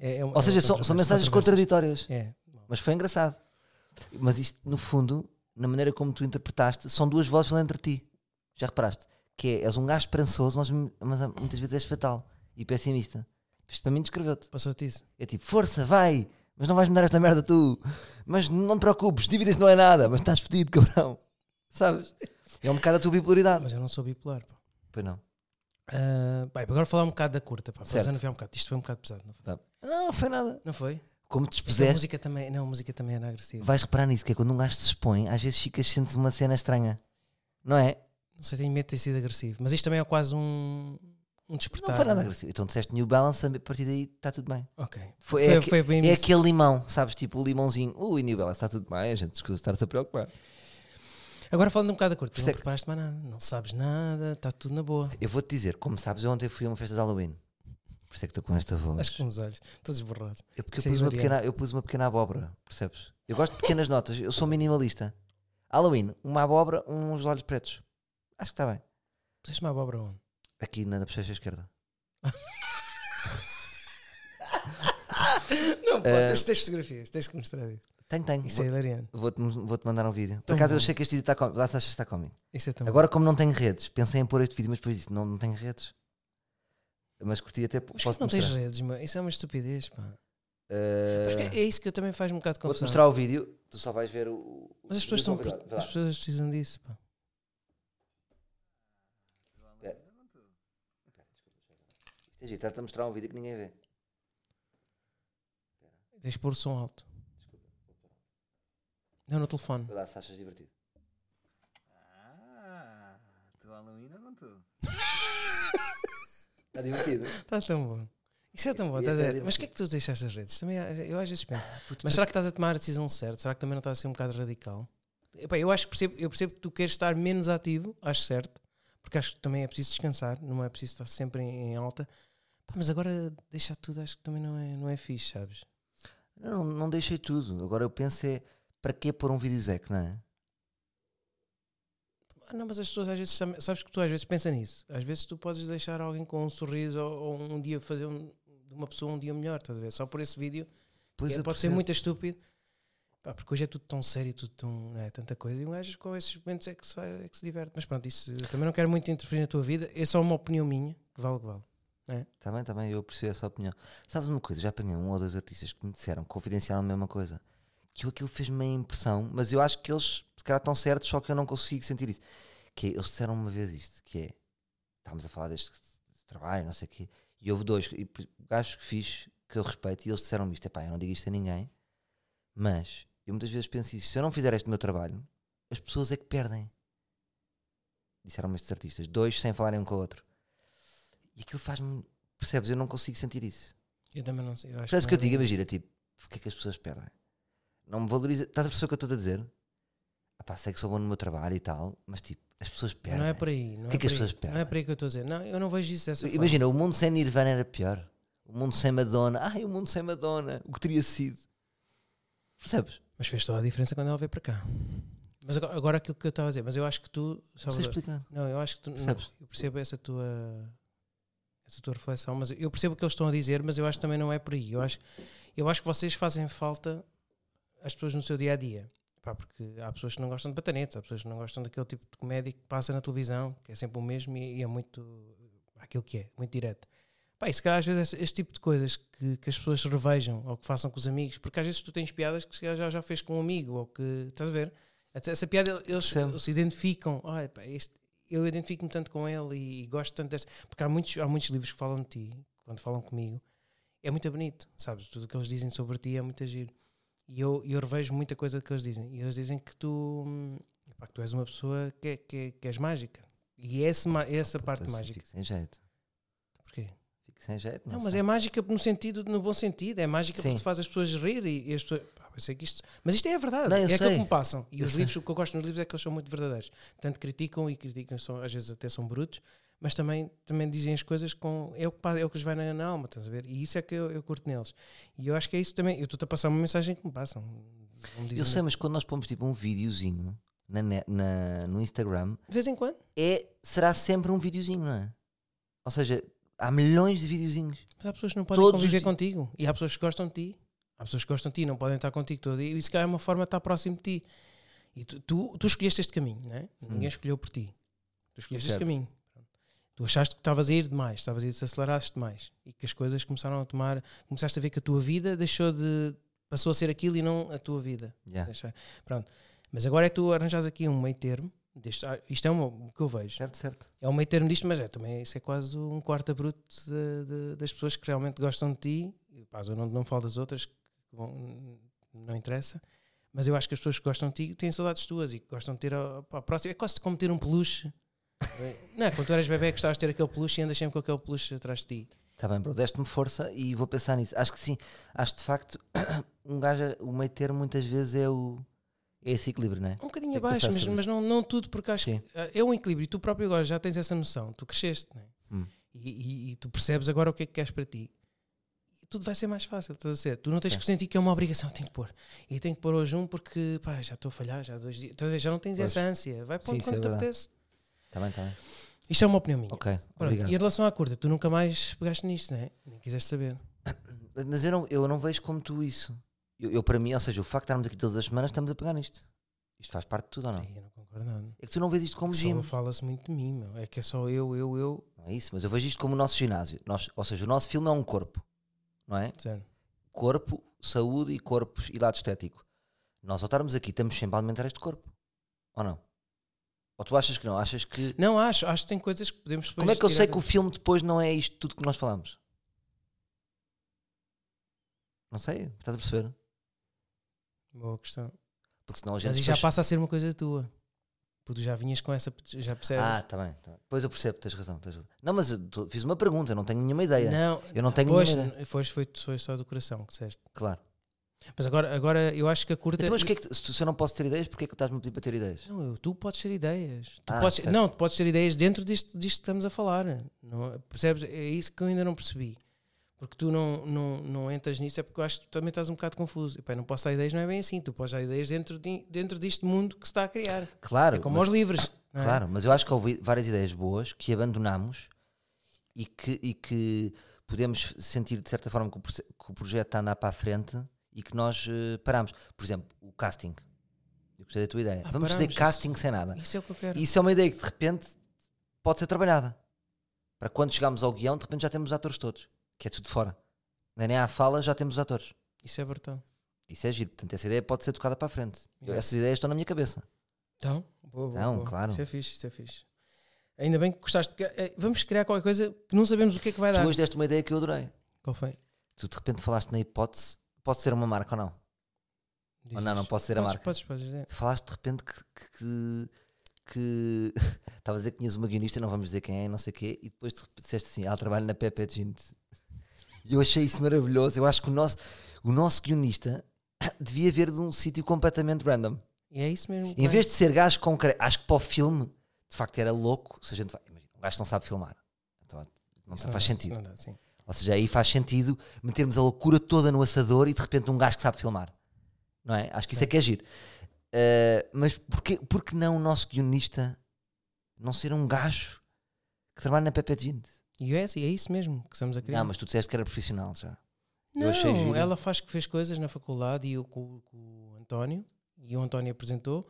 É- é um- Ou é seja, uma são, são mensagens contraditórias. É. Mas foi engraçado. Mas isto, no fundo, na maneira como tu interpretaste, são duas vozes falando entre ti. Já reparaste? Que é, és um gajo esperançoso, mas, mas muitas vezes és fatal e pessimista. Isto para mim descreveu-te. Passou-te isso. É tipo, força, vai, mas não vais mudar esta merda tu. Mas não te preocupes, dívidas não é nada, mas estás fedido, cabrão. Sabes? É um bocado a tua bipolaridade. Mas eu não sou bipolar. pá. Pois não. Ah, bem, agora falar um bocado da curta. Pá, Certo. desanuviar um bocado. Isto foi um bocado pesado, não foi? Tá. Não, não foi nada. Não foi? Como te expuseste, música também, não, a música também era agressiva. vais reparar nisso, que é quando um gajo se expõe, às vezes ficas, sentes uma cena estranha. Não é? Não sei, tenho medo de ter sido agressivo. Mas isto também é quase um, um despertar. Não foi nada agressivo. Então disseste New Balance, a partir daí está tudo bem. Ok. Foi, Foi- é, foi bem é aquele limão, sabes? Tipo o limãozinho. Ui, New Balance, está tudo bem, a gente escusa estar-se a preocupar. Agora falando um bocado da curta, tu Por não é preparaste mais nada, não sabes nada, está tudo na boa. Eu vou-te dizer, como sabes, eu ontem fui a uma festa de Halloween. Por isso é que estou com esta voz. Acho que com os olhos, todos borrados. É porque eu é pus, uma pequena, eu pus uma pequena abóbora, percebes? Eu gosto de pequenas notas, eu sou minimalista. Halloween, uma abóbora, uns olhos pretos. Acho que está bem. Puseste uma abóbora onde? Aqui na bochecha esquerda. Não, pô, Eh, tens, tens fotografias, tens que mostrar isso. Tenho, tenho. Isso é hilariante. Vou- Vou-te vou-te mandar um vídeo. Por Tão acaso eu bom. achei que este vídeo está cómico. Lá se achas que está cómico. Isso é tão Agora, como não tenho redes, pensei em pôr este vídeo, mas depois disse: não, não tenho redes. Mas curti até. Mas posso que não tens mostrar. redes, meu? Isso é uma estupidez, pá. Que é isso que também faz um bocado de Vou-te confusão. mostrar o vídeo, tu só vais ver o. o- Mas as pessoas, estão, as pessoas precisam disso, pá. Isto é giro, está-te a mostrar um vídeo que ninguém vê. Tens de pôr o som alto. Não, no telefone. Vê lá se achas divertido. Ah, estou Halloween ou não estou? Está divertido. Está tão bom. Isso é tão bom, estás a é ver? Mas que é que tu deixaste as redes? Também, eu às vezes penso. Ah, Mas será que estás a tomar a decisão certa? Será que também não estás a ser um bocado radical? Epá, eu acho que percebo, eu percebo que tu queres estar menos ativo, acho certo, porque acho que também é preciso descansar, não é preciso estar sempre em, em alta. Pá, mas agora deixar tudo, acho que também não é, não é fixe, sabes? Não, não deixei tudo. Agora eu penso é para que pôr um vídeo Zeco, não é? Ah, não, mas as pessoas às vezes, sabes que tu às vezes pensa nisso. Às vezes tu podes deixar alguém com um sorriso ou, ou um dia fazer um- de uma pessoa um dia melhor, estás a ver? Só por esse vídeo Pois É, pode ser muito estúpido. Pá, porque hoje é tudo tão sério, tudo tão. É, tanta coisa. E um gajo com esses momentos é que, se, é que se diverte. Mas pronto, isso eu também não quero muito interferir na tua vida. É só uma opinião minha, que vale o que vale. Está bem, está bem, eu percebo essa opinião. Sabes uma coisa? Já apanhei um ou dois artistas que me disseram, confidenciaram a mesma coisa. Que aquilo fez-me a impressão, mas eu acho que eles se calhar estão certos, só que eu não consigo sentir isso. Que é, eles disseram uma vez isto, que é, estávamos a falar deste trabalho, não sei o quê, e houve dois e, gajos que fiz, que eu respeito, e eles disseram isto, epá, eu não digo isto a ninguém, mas eu muitas vezes penso isso, se eu não fizer este meu trabalho, as pessoas é que perdem. Disseram-me estes artistas, dois sem falarem um com o outro. E aquilo faz-me, percebes, eu não consigo sentir isso. Eu também não sei. Eu acho Parece que eu não é digo, isso. imagina, tipo, o que é que as pessoas perdem? Não me valoriza. Estás a perceber o que eu estou a dizer? Ah pá, sei que sou bom no meu trabalho e tal, mas tipo, as pessoas perdem. Não é por aí. Não que é é que as pessoas Não é perdem? por aí que eu estou a dizer. Não, eu não vejo isso dessa forma. Imagina, o mundo sem Nirvana era pior. O mundo sem Madonna. Ai, o mundo sem Madonna. O que teria sido? Percebes? Mas fez toda a diferença quando ela veio para cá. Mas agora, agora aquilo que eu estava a dizer, mas eu acho que tu. Salvador, explicar. Não, eu acho que tu. não, eu percebo essa tua. Essa tua reflexão, mas eu percebo o que eles estão a dizer, mas eu acho que também não é por aí. Eu acho, eu acho que vocês fazem falta às pessoas no seu dia a dia. Pá, porque há pessoas que não gostam de batanetes, há pessoas que não gostam daquele tipo de comédia que passa na televisão, que é sempre o mesmo e, e é muito aquilo que é, muito direto. Pá, e se calhar às vezes este, este tipo de coisas que, que as pessoas revejam ou que façam com os amigos, porque às vezes tu tens piadas que já, já fez com um amigo ou que estás a ver? Essa piada eles, se identificam. "Ai, pá, este- eu identifico-me tanto com ele e, gosto tanto deste. Porque há muitos, há muitos livros que falam de ti, quando falam comigo, é muito bonito, sabes? Tudo o que eles dizem sobre ti é muito giro. E eu, eu revejo muita coisa que eles dizem. E eles dizem que tu, hum, pá, que tu és uma pessoa que, é, que, é- que és mágica. E é é essa parte mágica. Fico sem jeito. Porquê? Fico sem jeito. Não, Não, mas é mágica no sentido, no bom sentido. É mágica Sim. porque te faz as pessoas rir e, e as pessoas. Eu sei que isto, mas isto é a verdade. Não, é aquilo que me passam. E Eu os sei. livros, o que eu gosto nos livros é que eles são muito verdadeiros. Tanto criticam e criticam, são, às vezes até são brutos, mas também, também dizem as coisas com. É o que, é o que lhes vai na, na alma, estás a ver? E isso é que eu, eu curto neles. E eu acho que é isso também. Eu estou-te a passar uma mensagem que me passam. Me Eu sei, mas quando nós pomos tipo um videozinho na, na- no Instagram, De vez em quando. é, será sempre um videozinho, não é? Ou seja, há milhões de videozinhos. Mas há pessoas que não podem Todos os conviver contigo. E há pessoas que gostam de ti. Há pessoas que gostam de ti, não podem estar contigo todo dia. E isso cá é uma forma de estar próximo de ti. E tu, tu, tu escolheste este caminho, não é? Ninguém escolheu por ti. Tu escolheste Certo. este caminho. Tu achaste que estavas a ir demais, estavas a ir, desaceleraste demais. E que as coisas começaram a tomar. Começaste a ver que a tua vida deixou de. passou a ser aquilo e não a tua vida. Yeah. Pronto. Mas agora é tu arranjas aqui um meio termo. Deste, ah, isto é uma- o que eu vejo. Certo, certo. É um meio termo disto, mas é também isso é quase um quarto bruto de- de- das pessoas que realmente gostam de ti. E, pá, eu não, não falo das outras, que vão- não interessa. Mas eu acho que as pessoas que gostam de ti têm saudades tuas e que gostam de ter a, pá, próximo. É quase como ter um peluche. não? Quando tu eras bebê, gostavas de ter aquele peluche e andas sempre com aquele peluche atrás de ti. Está bem, bro, deste-me força e vou pensar nisso. Acho que sim. Acho de facto, um gajo, o meio termo muitas vezes é o. É esse equilíbrio, não é? Um bocadinho abaixo, mas, mas não, não tudo, porque acho Sim. que ah, é um equilíbrio. E tu próprio agora já tens essa noção. Tu cresceste, não é? Hum. E, e- e tu percebes agora o que é que queres para ti. Tudo vai ser mais fácil, estás a ser? Tu não tens É. que sentir que é uma obrigação, tenho que pôr. E tenho que pôr hoje um porque pá, já estou a falhar, já há dois dias. Já não tens Pois. essa ânsia. Vai isso quando é te apetece. Está bem, está bem. Isto é uma opinião minha. Ok, Pronto, obrigado. E em relação à curta, tu nunca mais pegaste nisto, não é? Nem quiseste saber. Mas eu não, eu não vejo como tu isso. Eu, eu, para mim, ou seja, o facto de estarmos aqui todas as semanas, estamos a pegar nisto. Isto faz parte de tudo ou não? Sim, eu não concordo nada. É que tu não vês isto como gym. fala-se muito de mim, meu. É que é só eu, eu, eu. Não é isso, mas eu vejo isto como o nosso ginásio. Nós, ou seja, o nosso filme é um corpo, não é? Corpo, saúde e corpos e lado estético. Nós ao estarmos aqui estamos sempre a alimentar este corpo. Ou não? Ou tu achas que não? Achas que. Não, acho, acho que tem coisas que podemos depois Como é que eu sei que o filme depois não é isto tudo que nós falamos? Não sei, estás a perceber? Boa questão. Porque senão a gente. Mas isso já depois- passa a ser uma coisa tua. Porque tu já vinhas com essa. Já percebes? Ah, está bem, tá bem. Pois eu percebo, tens razão, tens. Não, mas fiz uma pergunta, eu não tenho nenhuma ideia. Não, Eu não tenho pois, nenhuma ideia. foi, foi, foi só do coração que disseste. Claro. Mas agora, agora eu acho que a curta. Então, mas que é que, se, eu não posso ter ideias, porquê é que estás-me a pedir para ter ideias? Não, eu- tu podes ter ideias. Tu Ah, podes, não, tu podes ter ideias dentro disto, disto que estamos a falar. Não, percebes? É isso que eu ainda não percebi. Porque tu não, não, não entras nisso, é porque eu acho que tu também estás um bocado confuso. Epá, não posso dar ideias, não é bem assim. Tu podes dar ideias dentro, de, dentro deste mundo que se está a criar. Claro. É como mas- aos livros. é? Claro, mas eu acho que houve várias ideias boas que abandonamos e que, e que podemos sentir de certa forma que o, que o projeto está a andar para a frente e que nós eh, paramos. Por exemplo, o casting. Eu gostei da tua ideia. Ah, Vamos fazer paramos, casting sem nada. Isso é o que eu quero. Isso é uma ideia que de repente pode ser trabalhada. Para quando chegarmos ao guião, de repente já temos os atores todos. Que é tudo fora. Nem há fala, já temos os atores. Isso é verdade. Isso é giro. Portanto, essa ideia pode ser tocada para a frente. Yeah. essas ideias estão na minha cabeça. Então, boa, boa, Não, boa. claro. Isso é fixe, isso é fixe. Ainda bem que gostaste. eh, vamos criar qualquer coisa que não sabemos o que é que vai Tu dar. hoje deste uma ideia que eu adorei. Qual foi? Tu de repente falaste na hipótese. Pode ser uma marca ou não? Diz, Ou não, não pode ser a Podes, marca. Podes, podes. Tu falaste de repente que. que, que- Estavas a dizer que tinhas uma guionista, não vamos dizer quem é, não sei o quê, e depois disseste assim: ela trabalha na Pepe Jeans. E eu achei isso maravilhoso. Eu acho que o nosso, o nosso guionista devia ver de um sítio completamente random. E é isso mesmo. Em vez de ser gajo concreto, acho que para o filme, de facto, era louco. Se a gente vai, imagina, um gajo não sabe filmar, então não Isso faz sentido. não dá, sim. Ou seja, aí faz sentido metermos a loucura toda no assador e de repente um gajo que sabe filmar. Não é? Acho que isso é que é giro. Uh, mas porquê, porquê não o nosso guionista não ser um gajo que trabalha na Pepe Jeans? E é, é isso mesmo que estamos a criar. Não, mas tu disseste que era profissional já. Não, ela faz que fez coisas na faculdade e eu com, com o António, e o António apresentou,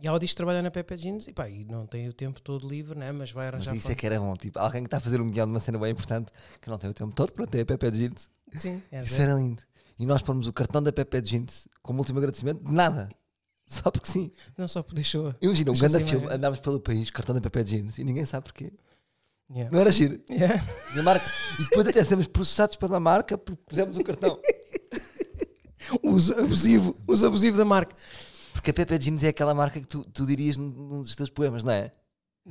e ela diz que trabalha na Pepe Jeans, e pá, e não tem o tempo todo livre, né? mas vai Mas arranjar. isso é que era bom. Tipo, alguém que está a fazer um guião de uma cena bem importante que não tem o tempo todo para ter a Pepe Jeans. Sim, é Isso era lindo. E nós pomos o cartão da Pepe Jeans como último agradecimento de nada. Só porque sim. Não só deixou. Imagina, um grande assim, filme, mas- andámos pelo país, cartão da Pepe Jeans, e ninguém sabe porquê. Yeah. Não era giro. Yeah. E, a marca, e depois até sermos processados pela marca porque pusemos o cartão. Uso abusivo, uso abusivo da marca. Porque a Pepe Jeans é aquela marca que tu, tu dirias num, dos teus poemas, não é?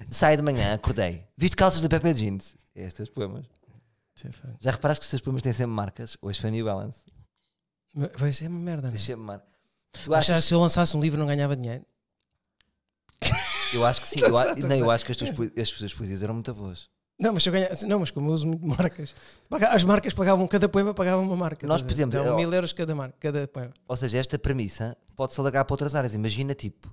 Sai de manhã, acordei. Viste calças da Pepe Jeans. É estes teus poemas. Já reparaste que os teus poemas têm sempre marcas? Hoje foi New Balance. Vai ser uma merda, não é? Deixa-me marca. Tu Achas achas, que se eu lançasse um livro não ganhava dinheiro? Eu acho que sim. Eu, a- não, eu acho que as tuas, as tuas poesias eram muito boas. Não, mas eu ganhasse, não, mas como eu uso muito marcas, as marcas pagavam, cada poema pagava uma marca. Nós, por exemplo, ó- mil euros cada, marca, cada poema. Ou seja, esta premissa pode-se alargar para outras áreas. Imagina, tipo,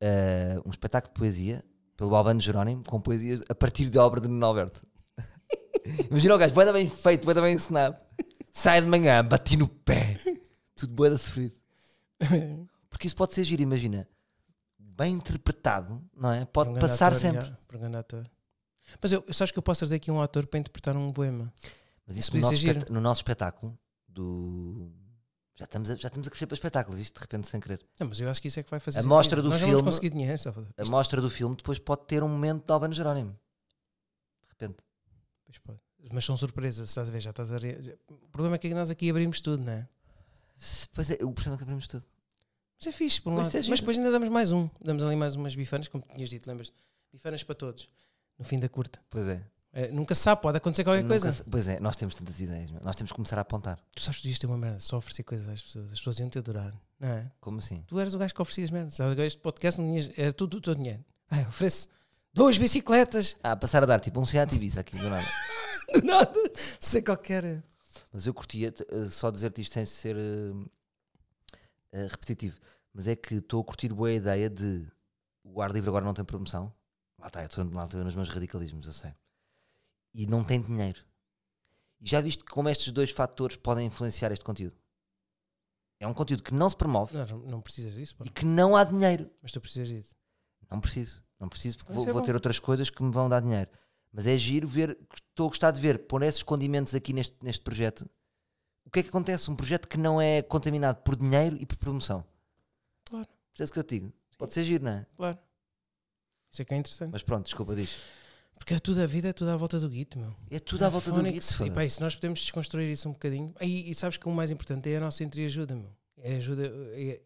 eh, um espetáculo de poesia pelo Albano Jerónimo com poesias a partir de obra de Nuno Alberto. Imagina o gajo, boeda bem feito, boeda bem ensinado. Sai de manhã, bati no pé. Tudo boeda sofrido. Porque isso pode ser giro, imagina. Bem interpretado, não é? Pode um passar ator, sempre. já, um grande ator. Mas eu, sabes que eu posso trazer aqui um ator para interpretar um poema. Mas isso no nosso, giro. espet- no nosso espetáculo do. Já estamos, a, já estamos a crescer para espetáculo, viste? De repente, sem querer. Não, mas eu acho que isso é que vai fazer A mostra do Nós filme- conseguir dinheiro. A Isto- mostra do filme depois pode ter um momento de Albano Jerónimo. De repente. Pois pode. Mas são surpresas, estás a ver? Já estás a... O problema é que nós aqui abrimos tudo, não é? Pois é, o problema é que abrimos tudo. Mas é fixe, por um Mas lado. é. Mas depois ainda damos mais um. Damos ali mais umas bifanas, como tinhas dito, lembras? Bifanas para todos. No fim da curta. Pois é. É, nunca se sabe, pode acontecer qualquer Nunca coisa. se- Pois é, nós temos tantas ideias, meu. nós temos que começar a apontar. Tu sabes que ias ter uma merda, só oferecer coisas às pessoas. As pessoas iam te adorar, não é? Como assim? Tu eras o gajo que oferecias merdas. Agora este podcast não tinhas, era tudo o teu dinheiro. Ai, oferece duas bicicletas, Ah, passar a dar tipo um Seat Ibiza aqui do nada. do nada, sem qualquer. Mas eu curtia eh, só dizer-te isto sem ser eh, eh, repetitivo. Mas é que estou a curtir boa ideia de o ar livre agora não tem promoção. Lá está, eu estou lá estou nos meus radicalismos, eu sei. E não tem dinheiro. E já viste como estes dois fatores podem influenciar este conteúdo? É um conteúdo que não se promove Não, não precisas disso, pá. e que não há dinheiro. mas tu precisas disso. Não preciso. Não preciso porque Mas vou, é vou ter outras coisas que me vão dar dinheiro. Mas é giro ver, estou a gostar de ver, pôr esses condimentos aqui neste, neste projeto. O que é que acontece? Um projeto que não é contaminado por dinheiro e por promoção. Claro. Percebes o que eu te digo? Pode ser giro, não é? Claro. Isso é que é interessante. Mas pronto, desculpa, diz. Porque é tudo a vida, é tudo à volta do guito, meu. É tudo à volta do guito. E, pá, e se nós podemos desconstruir isso um bocadinho. E, e sabes que o mais importante é a nossa entreajuda, meu. É a, ajuda, é,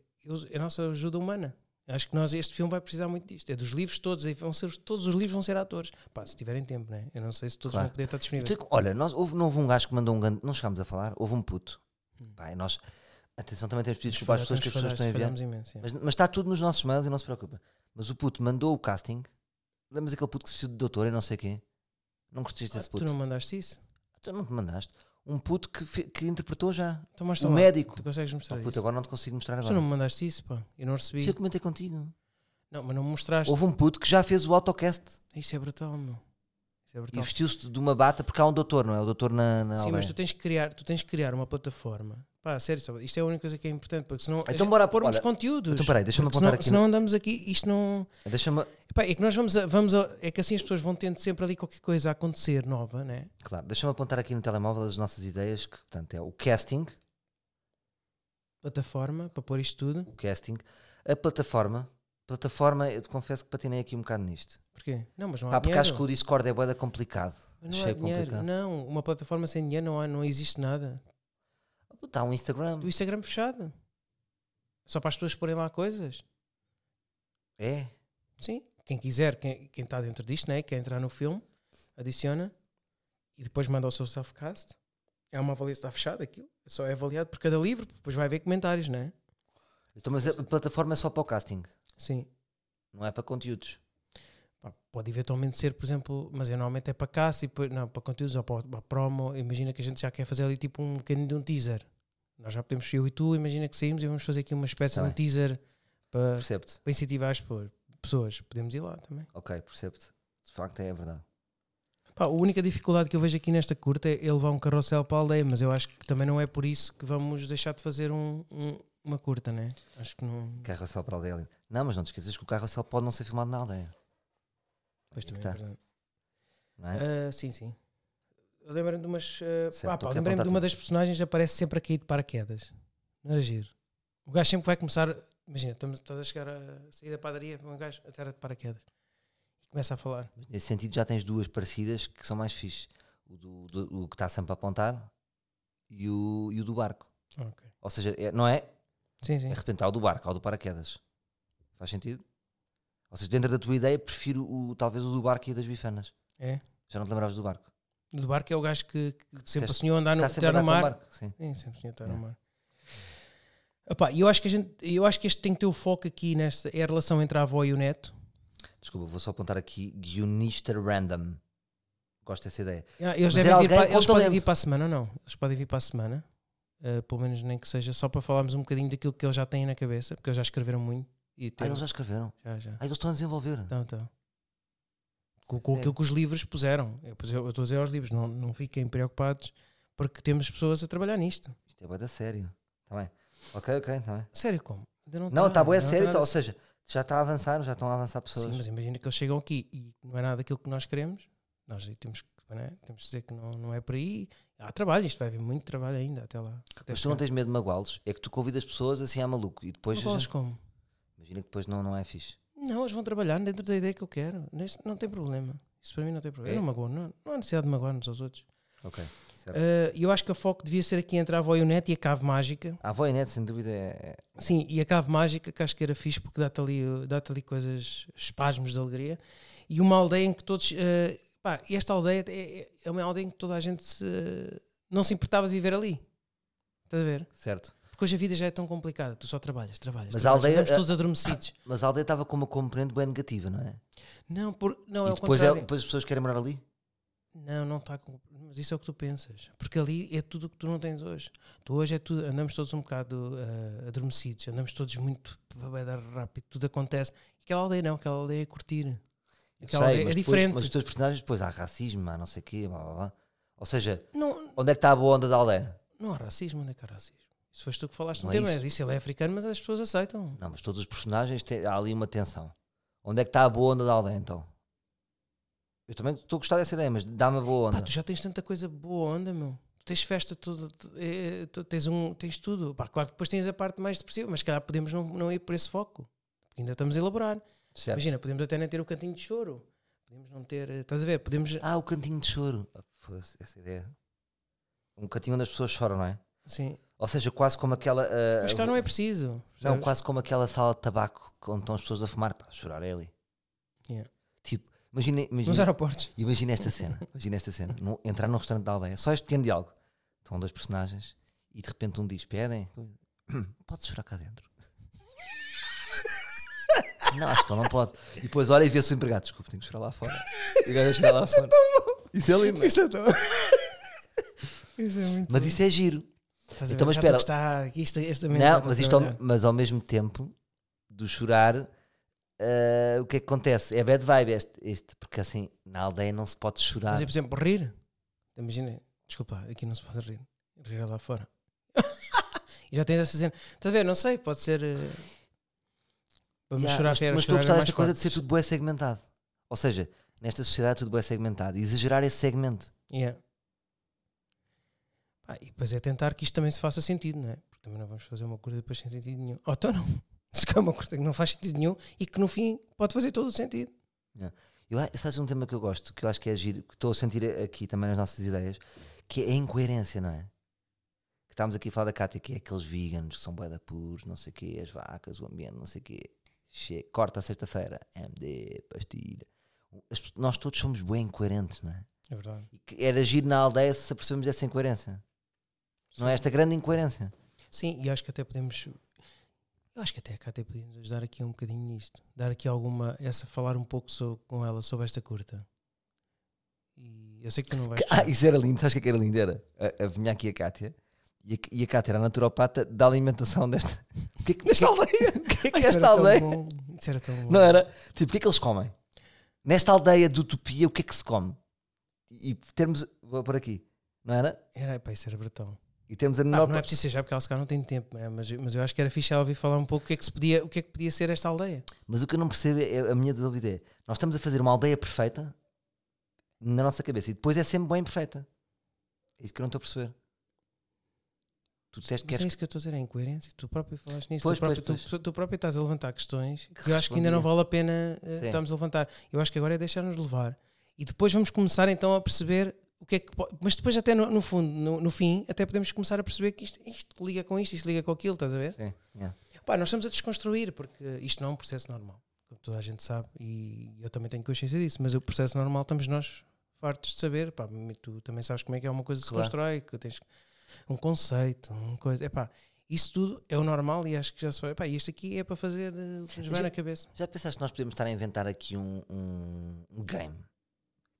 é a nossa ajuda humana. Acho que nós, este filme vai precisar muito disto. É dos livros todos. Vão ser, todos os livros vão ser atores. Pá, se tiverem tempo, né? Eu não sei se todos Claro. vão poder estar disponíveis. Então, olha, nós, houve, não houve um gajo que mandou um grande. Não chegámos a falar, houve um puto. Hum. Pá, nós. Atenção, também temos pedido desculpa às pessoas que as pessoas estão a enviar. Imenso, é. Mas, mas está tudo nos nossos mails e não se preocupa. Mas o puto mandou o casting. Lembras aquele puto que se de doutor e não sei quê? Não gostaste Ah, desse tu puto? não mandaste isso? Tu não te mandaste? Um puto que, que interpretou já. Então O lá. médico. Tu consegues Oh, mostrar puto, isso? agora não te consigo mostrar agora. tu não me mandaste isso, pá. Eu não recebi. Eu comentei contigo. Não, mas não me mostraste. Houve um puto que já fez o autocast Isso é brutal, meu. Isso é e brutal. vestiu-se de uma bata porque há um doutor, não é? O doutor na, na Sim, aldeia. mas tu tens que criar, tu tens que criar uma plataforma. Pá, sério, sabe? isto é a única coisa que é importante, porque senão Então bora- pormos olha, conteúdos. então peraí, deixa-me apontar senão, aqui senão andamos aqui, isto não. Deixa-me. É que nós vamos a, vamos a- é que assim as pessoas vão tendo sempre ali qualquer coisa a acontecer nova, né? Claro, deixa-me apontar aqui no telemóvel as nossas ideias, que portanto é o casting, Plataforma para pôr isto tudo. o casting, a plataforma. Plataforma, eu te confesso que patinei aqui um bocado nisto. Porquê? Não, mas não há Pá, porque dinheiro. acho que o Discord é boeda complicado. Mas não Achei há dinheiro. complicado. Não, uma plataforma sem dinheiro não, há, não existe nada. Está um Instagram. O Instagram fechado. Só para as pessoas porem lá coisas. É. Sim, quem quiser, quem, quem está dentro disto, né? quer entrar no filme, adiciona e depois manda o seu self-cast. É uma avaliação, está fechado aquilo, só é avaliado por cada livro, depois vai haver comentários, né? Então, mas a plataforma é só para o casting, Sim. não é para conteúdos. Pode eventualmente ser, por exemplo, mas eu normalmente é para cast e depois, não, para conteúdos ou para, para promo. Imagina que a gente já quer fazer ali tipo um bocadinho de um teaser. Nós já podemos, eu e tu, imagina que saímos e vamos fazer aqui uma espécie Tá de um teaser para, para incentivar as pessoas. Podemos ir lá também. Ok, percebe-te. De facto é verdade. Pá, a única dificuldade que eu vejo aqui nesta curta é levar um carrossel para a aldeia, mas eu acho que também não é por isso que vamos deixar de fazer um- um- uma curta, né? Acho que não. Carrossel para a aldeia. ali. Não, mas não te esqueças que o carrossel pode não ser filmado na aldeia. Pois também tá. é. Não é? Ah, sim, sim. Eu lembro-me de umas. ah, Certo, pá, estou pá, aqui a lembrei-me apontar de uma das personagens aparece sempre a cair de paraquedas. Não era giro. O gajo sempre vai começar. Imagina, estamos, estás a chegar a sair da padaria, um gajo a terra de paraquedas e começa a falar. Nesse sentido já tens duas parecidas que são mais fixe. O, do, do- o que está sempre a apontar e o, e o do barco. Ok. Ou seja, é- não é? Sim, sim. É de repente há o do barco, há o do paraquedas. Faz sentido? Ou seja, dentro da tua ideia, prefiro o, talvez o do barco e o das bifanas. É. Já não te lembravas do barco? Do barco é o gajo que, que sempre sonhou andar no, estar no mar. barco. Sim. Sim, sempre sonhou estar no É. mar. Epá, eu acho que a gente, eu acho que este tem que ter o foco aqui nesta é a relação entre a avó e o neto. Desculpa, vou só apontar aqui guionista random. Gosto dessa ideia. Ah, Eles, devem vir para, eles podem vir para a semana ou não? Eles podem vir para a semana, eh, pelo menos nem que seja só para falarmos um bocadinho daquilo que eles já têm na cabeça, porque eles já escreveram muito. E Ah, eles já escreveram. já, já. Ah, eles estão a desenvolver. Então, então. Com, com aquilo que os livros puseram. Eu, eu eu estou a dizer aos livros, não, não fiquem preocupados, porque temos pessoas a trabalhar nisto. Isto é bué da sério. Está bem. Ok, ok, está bem. Sério, como? Ainda não Não, tá, está bué ainda não sério. tá tá- ou seja, já está a avançar, já estão a avançar pessoas. Sim, mas imagina que eles chegam aqui e não é nada daquilo que nós queremos. Nós temos que, né, temos que dizer que não, não é por aí. Há trabalho, isto vai haver muito trabalho ainda até lá. Até Mas tu não tens medo de magoá-los. É que tu convidas pessoas assim a maluco. E depois. Magoá-los gente- como? Imagina que depois não, não é fixe. Não, eles vão trabalhar dentro da ideia que eu quero. Neste- não tem problema. Isso para mim não tem problema. É? Eu não magoo, não, não há necessidade de magoar-nos aos outros. Ok. Certo. E eu acho que a foco devia ser aqui entre a avó e e a cave mágica. A neto, sem dúvida, é. Sim, e a cave mágica que acho que era fixe porque dá-te ali, uh, dá-te ali coisas, espasmos de alegria. E uma aldeia em que todos. eh, pá, esta aldeia é, é uma aldeia em que toda a gente se, não se importava de viver ali. Estás a ver? Certo. Porque hoje a vida já é tão complicada. Tu só trabalhas, trabalhas. Mas a trabalhas. aldeia- Andamos todos adormecidos. Mas a aldeia estava com uma componente bem negativa, não é? Não, por, não é e o depois, é, depois as pessoas querem morar ali? Não, não está com. Mas isso é o que tu pensas. Porque ali é tudo o que tu não tens hoje. Tu hoje é tudo. Andamos todos um bocado eh, adormecidos, andamos todos muito. Vai dar rápido, tudo acontece. Aquela aldeia não, aquela aldeia é curtir. Aquela Sei, aldeia é depois- diferente. mas os teus personagens, depois há racismo, há não sei o quê, blá, blá, blá. Ou seja, Não, onde é que está a boa onda da aldeia? não há racismo, onde é que há racismo? Isso foste tu que falaste no Não é tema. isso. Isso ele é africano, mas as pessoas aceitam. Não, mas todos os personagens têm há ali uma tensão. Onde é que está a boa onda da aldeia então? Eu também estou a gostar dessa ideia, mas dá-me a boa onda. Pá, tu já tens tanta coisa boa onda, meu. Tu tens festa, tudo, tu- é, tu tens, um, tens tudo. Pá, claro que depois tens a parte mais depressiva, mas calhar podemos não, não ir por esse foco. Porque ainda estamos a elaborar. Certo. Imagina, podemos até nem ter o cantinho de choro. Podemos não ter. eh, Estás a ver? Podemos. Ah, o cantinho de choro. Ah, foda-se, essa ideia. Um cantinho onde as pessoas choram, não é? Sim. Ou seja, quase como aquela. ah, Mas cá não é preciso. Não, percebes? quase como aquela sala de tabaco onde estão as pessoas a fumar. Pá, chorar é ali. Yeah. Tipo, imagina, Nos imagina, aeroportos. imagina esta cena. Imagina esta cena. Num- entrar num restaurante da aldeia. Só este pequeno diálogo. Estão dois personagens e de repente um diz: Pedem, pode chorar cá dentro. Não, acho que ele não pode. E depois olha e vê-se o empregado. Desculpa, tenho que chorar lá fora. E o gajo lá fora. Isso é lindo. é? Isso é tão. isso é muito. Mas isso é giro. Estás então, mas espera. esta mente já Não, está mas, isto ao, mas ao mesmo tempo do chorar, ah, o que é que acontece? É bad vibe este, este, porque assim na aldeia não se pode chorar. Mas, por exemplo, rir. Imagina, desculpa, aqui não se pode rir. Rir é lá fora. e já tens essa cena. Estás a ver? Não sei, pode ser. eh, Vamos Yeah, chorar, mas, mas estou a gostar desta coisa de ser tudo bué segmentado. Ou seja, nesta sociedade tudo bué segmentado. E exagerar esse segmento. Yeah. Pá, e depois é tentar que isto também se faça sentido, não é? Porque também não vamos fazer uma coisa depois sem sentido nenhum. Ou então não. Se calhar uma coisa que não faz sentido nenhum e que no fim pode fazer todo o sentido. Eu, a- sabes um tema que eu gosto, que eu acho que é giro, que estou a sentir aqui também nas nossas ideias, que é a incoerência, não é? Que estávamos aqui a falar da Cátia, que é aqueles veganos que são bué da puros, não sei o quê, as vacas, o ambiente, não sei o quê. Che- corta a sexta-feira, MD, pastilha. As nós todos somos bem incoerentes, não é? É verdade. E que era giro na aldeia se apercebemos dessa incoerência. Não é esta grande incoerência. Sim, e acho que até podemos. Eu acho que até cá até podíamos ajudar aqui um bocadinho nisto. Dar aqui alguma. Essa, falar um pouco so- com ela sobre esta curta. E eu sei que tu não vais. Que- Ah, isso era lindo, sabes o que é que era lindo? Era a, a vinha aqui a Cátia e a, e a Cátia era a naturopata da alimentação desta. O que é que nesta aldeia? O que é que Ai, isso esta aldeia? bom. Isso era tão bom. Não era? Tipo, o que é que eles comem? Nesta aldeia de utopia, o que é que se come? E termos. Vou por aqui, não era? Era, pá, isso era brutal. E termos a Ah, menor. não é preciso ser já porque ela se calhar não tem tempo, né? mas, mas eu acho que era fixe ela ouvir falar um pouco o que é que, se podia, o que é que podia ser esta aldeia. Mas o que eu não percebo é a minha dúvida é: nós estamos a fazer uma aldeia perfeita na nossa cabeça e depois é sempre bem perfeita. É isso que eu não estou a perceber. Tu disseste que Mas é isso que eu estou a dizer, é incoerência. Tu próprio falaste nisso, Pois, tu, próprio, pois, Tu, tu próprio estás a levantar questões que eu acho que ainda não vale a pena eh, Sim. estarmos a levantar. Eu acho que agora é deixar-nos levar e depois vamos começar então a perceber o que é que pode. Mas depois, até no, no fundo, no, no fim, até podemos começar a perceber que isto, isto liga com isto, isto liga com aquilo, estás a ver? Sim, yeah. Pá, nós estamos a desconstruir, porque isto não é um processo normal, como toda a gente sabe, e eu também tenho consciência disso, mas o processo normal estamos nós fartos de saber, pá, tu também sabes como é que é uma coisa que se Claro. constrói, que tens um conceito, uma coisa, epá, isso tudo é o normal e acho que já se vai, epá, e isto aqui é para fazer, eh, nos vai Já- na cabeça. Já pensaste que nós podemos estar a inventar aqui um, um, um game?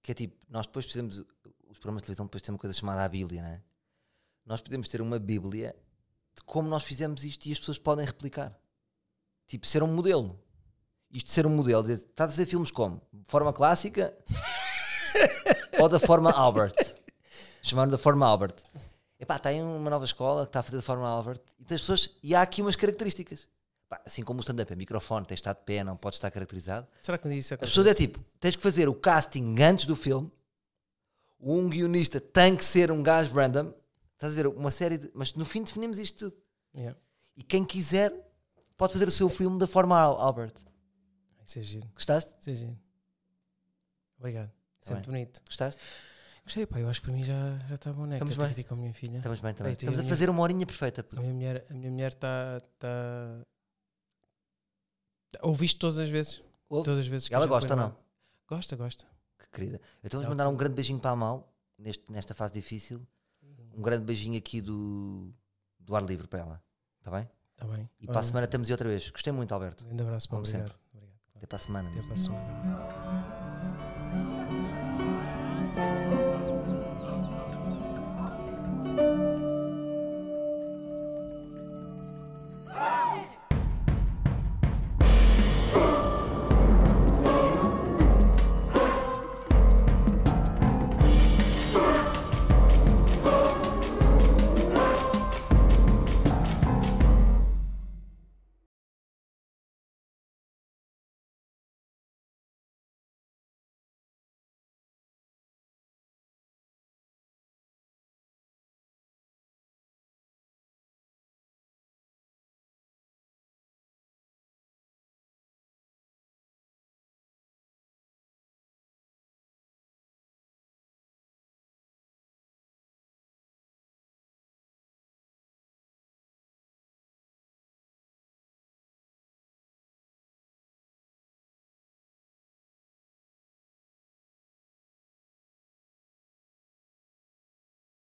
Que é tipo, nós depois precisamos, os programas de televisão depois têm uma coisa chamada a Bíblia, não é? Nós podemos ter uma Bíblia de como nós fizemos isto e as pessoas podem replicar. Tipo, ser um modelo. Isto ser um modelo, dizer, estás a fazer filmes como? De forma clássica ou da forma Albert? Chamando da forma Albert. Epá, tem uma nova escola que está a fazer da forma Albert e, tem as pessoas, e há aqui umas características. Pá, assim como o stand-up é microfone, tem de estar de pé, não pode estar caracterizado. Será que isso As pessoas é tipo, tens que fazer o casting antes do filme, um guionista tem que ser um gajo random, estás a ver, uma série de. Mas no fim definimos isto tudo. Yeah. E quem quiser pode fazer o seu filme da forma Al- Albert. Isso é giro, Gostaste? isso é giro. Obrigado, sempre bonito. Gostaste? Gostei, pá, eu acho que para mim já, já está bom, né? Estamos bem. com a minha filha. Estamos bem também. Estamos a a minha- fazer uma horinha perfeita. puto. A minha mulher a minha mulher está. Tá... Ouviste todas as vezes? Ouve? Todas as vezes Ela gosta ou não? Gosta, gosta. Que querida. Então vamos mandar um grande beijinho para a Mal neste, nesta fase difícil. Um grande beijinho aqui do, do ar livre para ela. Está bem? Está bem. E para a semana estamos aí outra vez. Gostei muito, Alberto. Um grande abraço para Como obrigado. obrigado. Até para a semana. Até para a semana.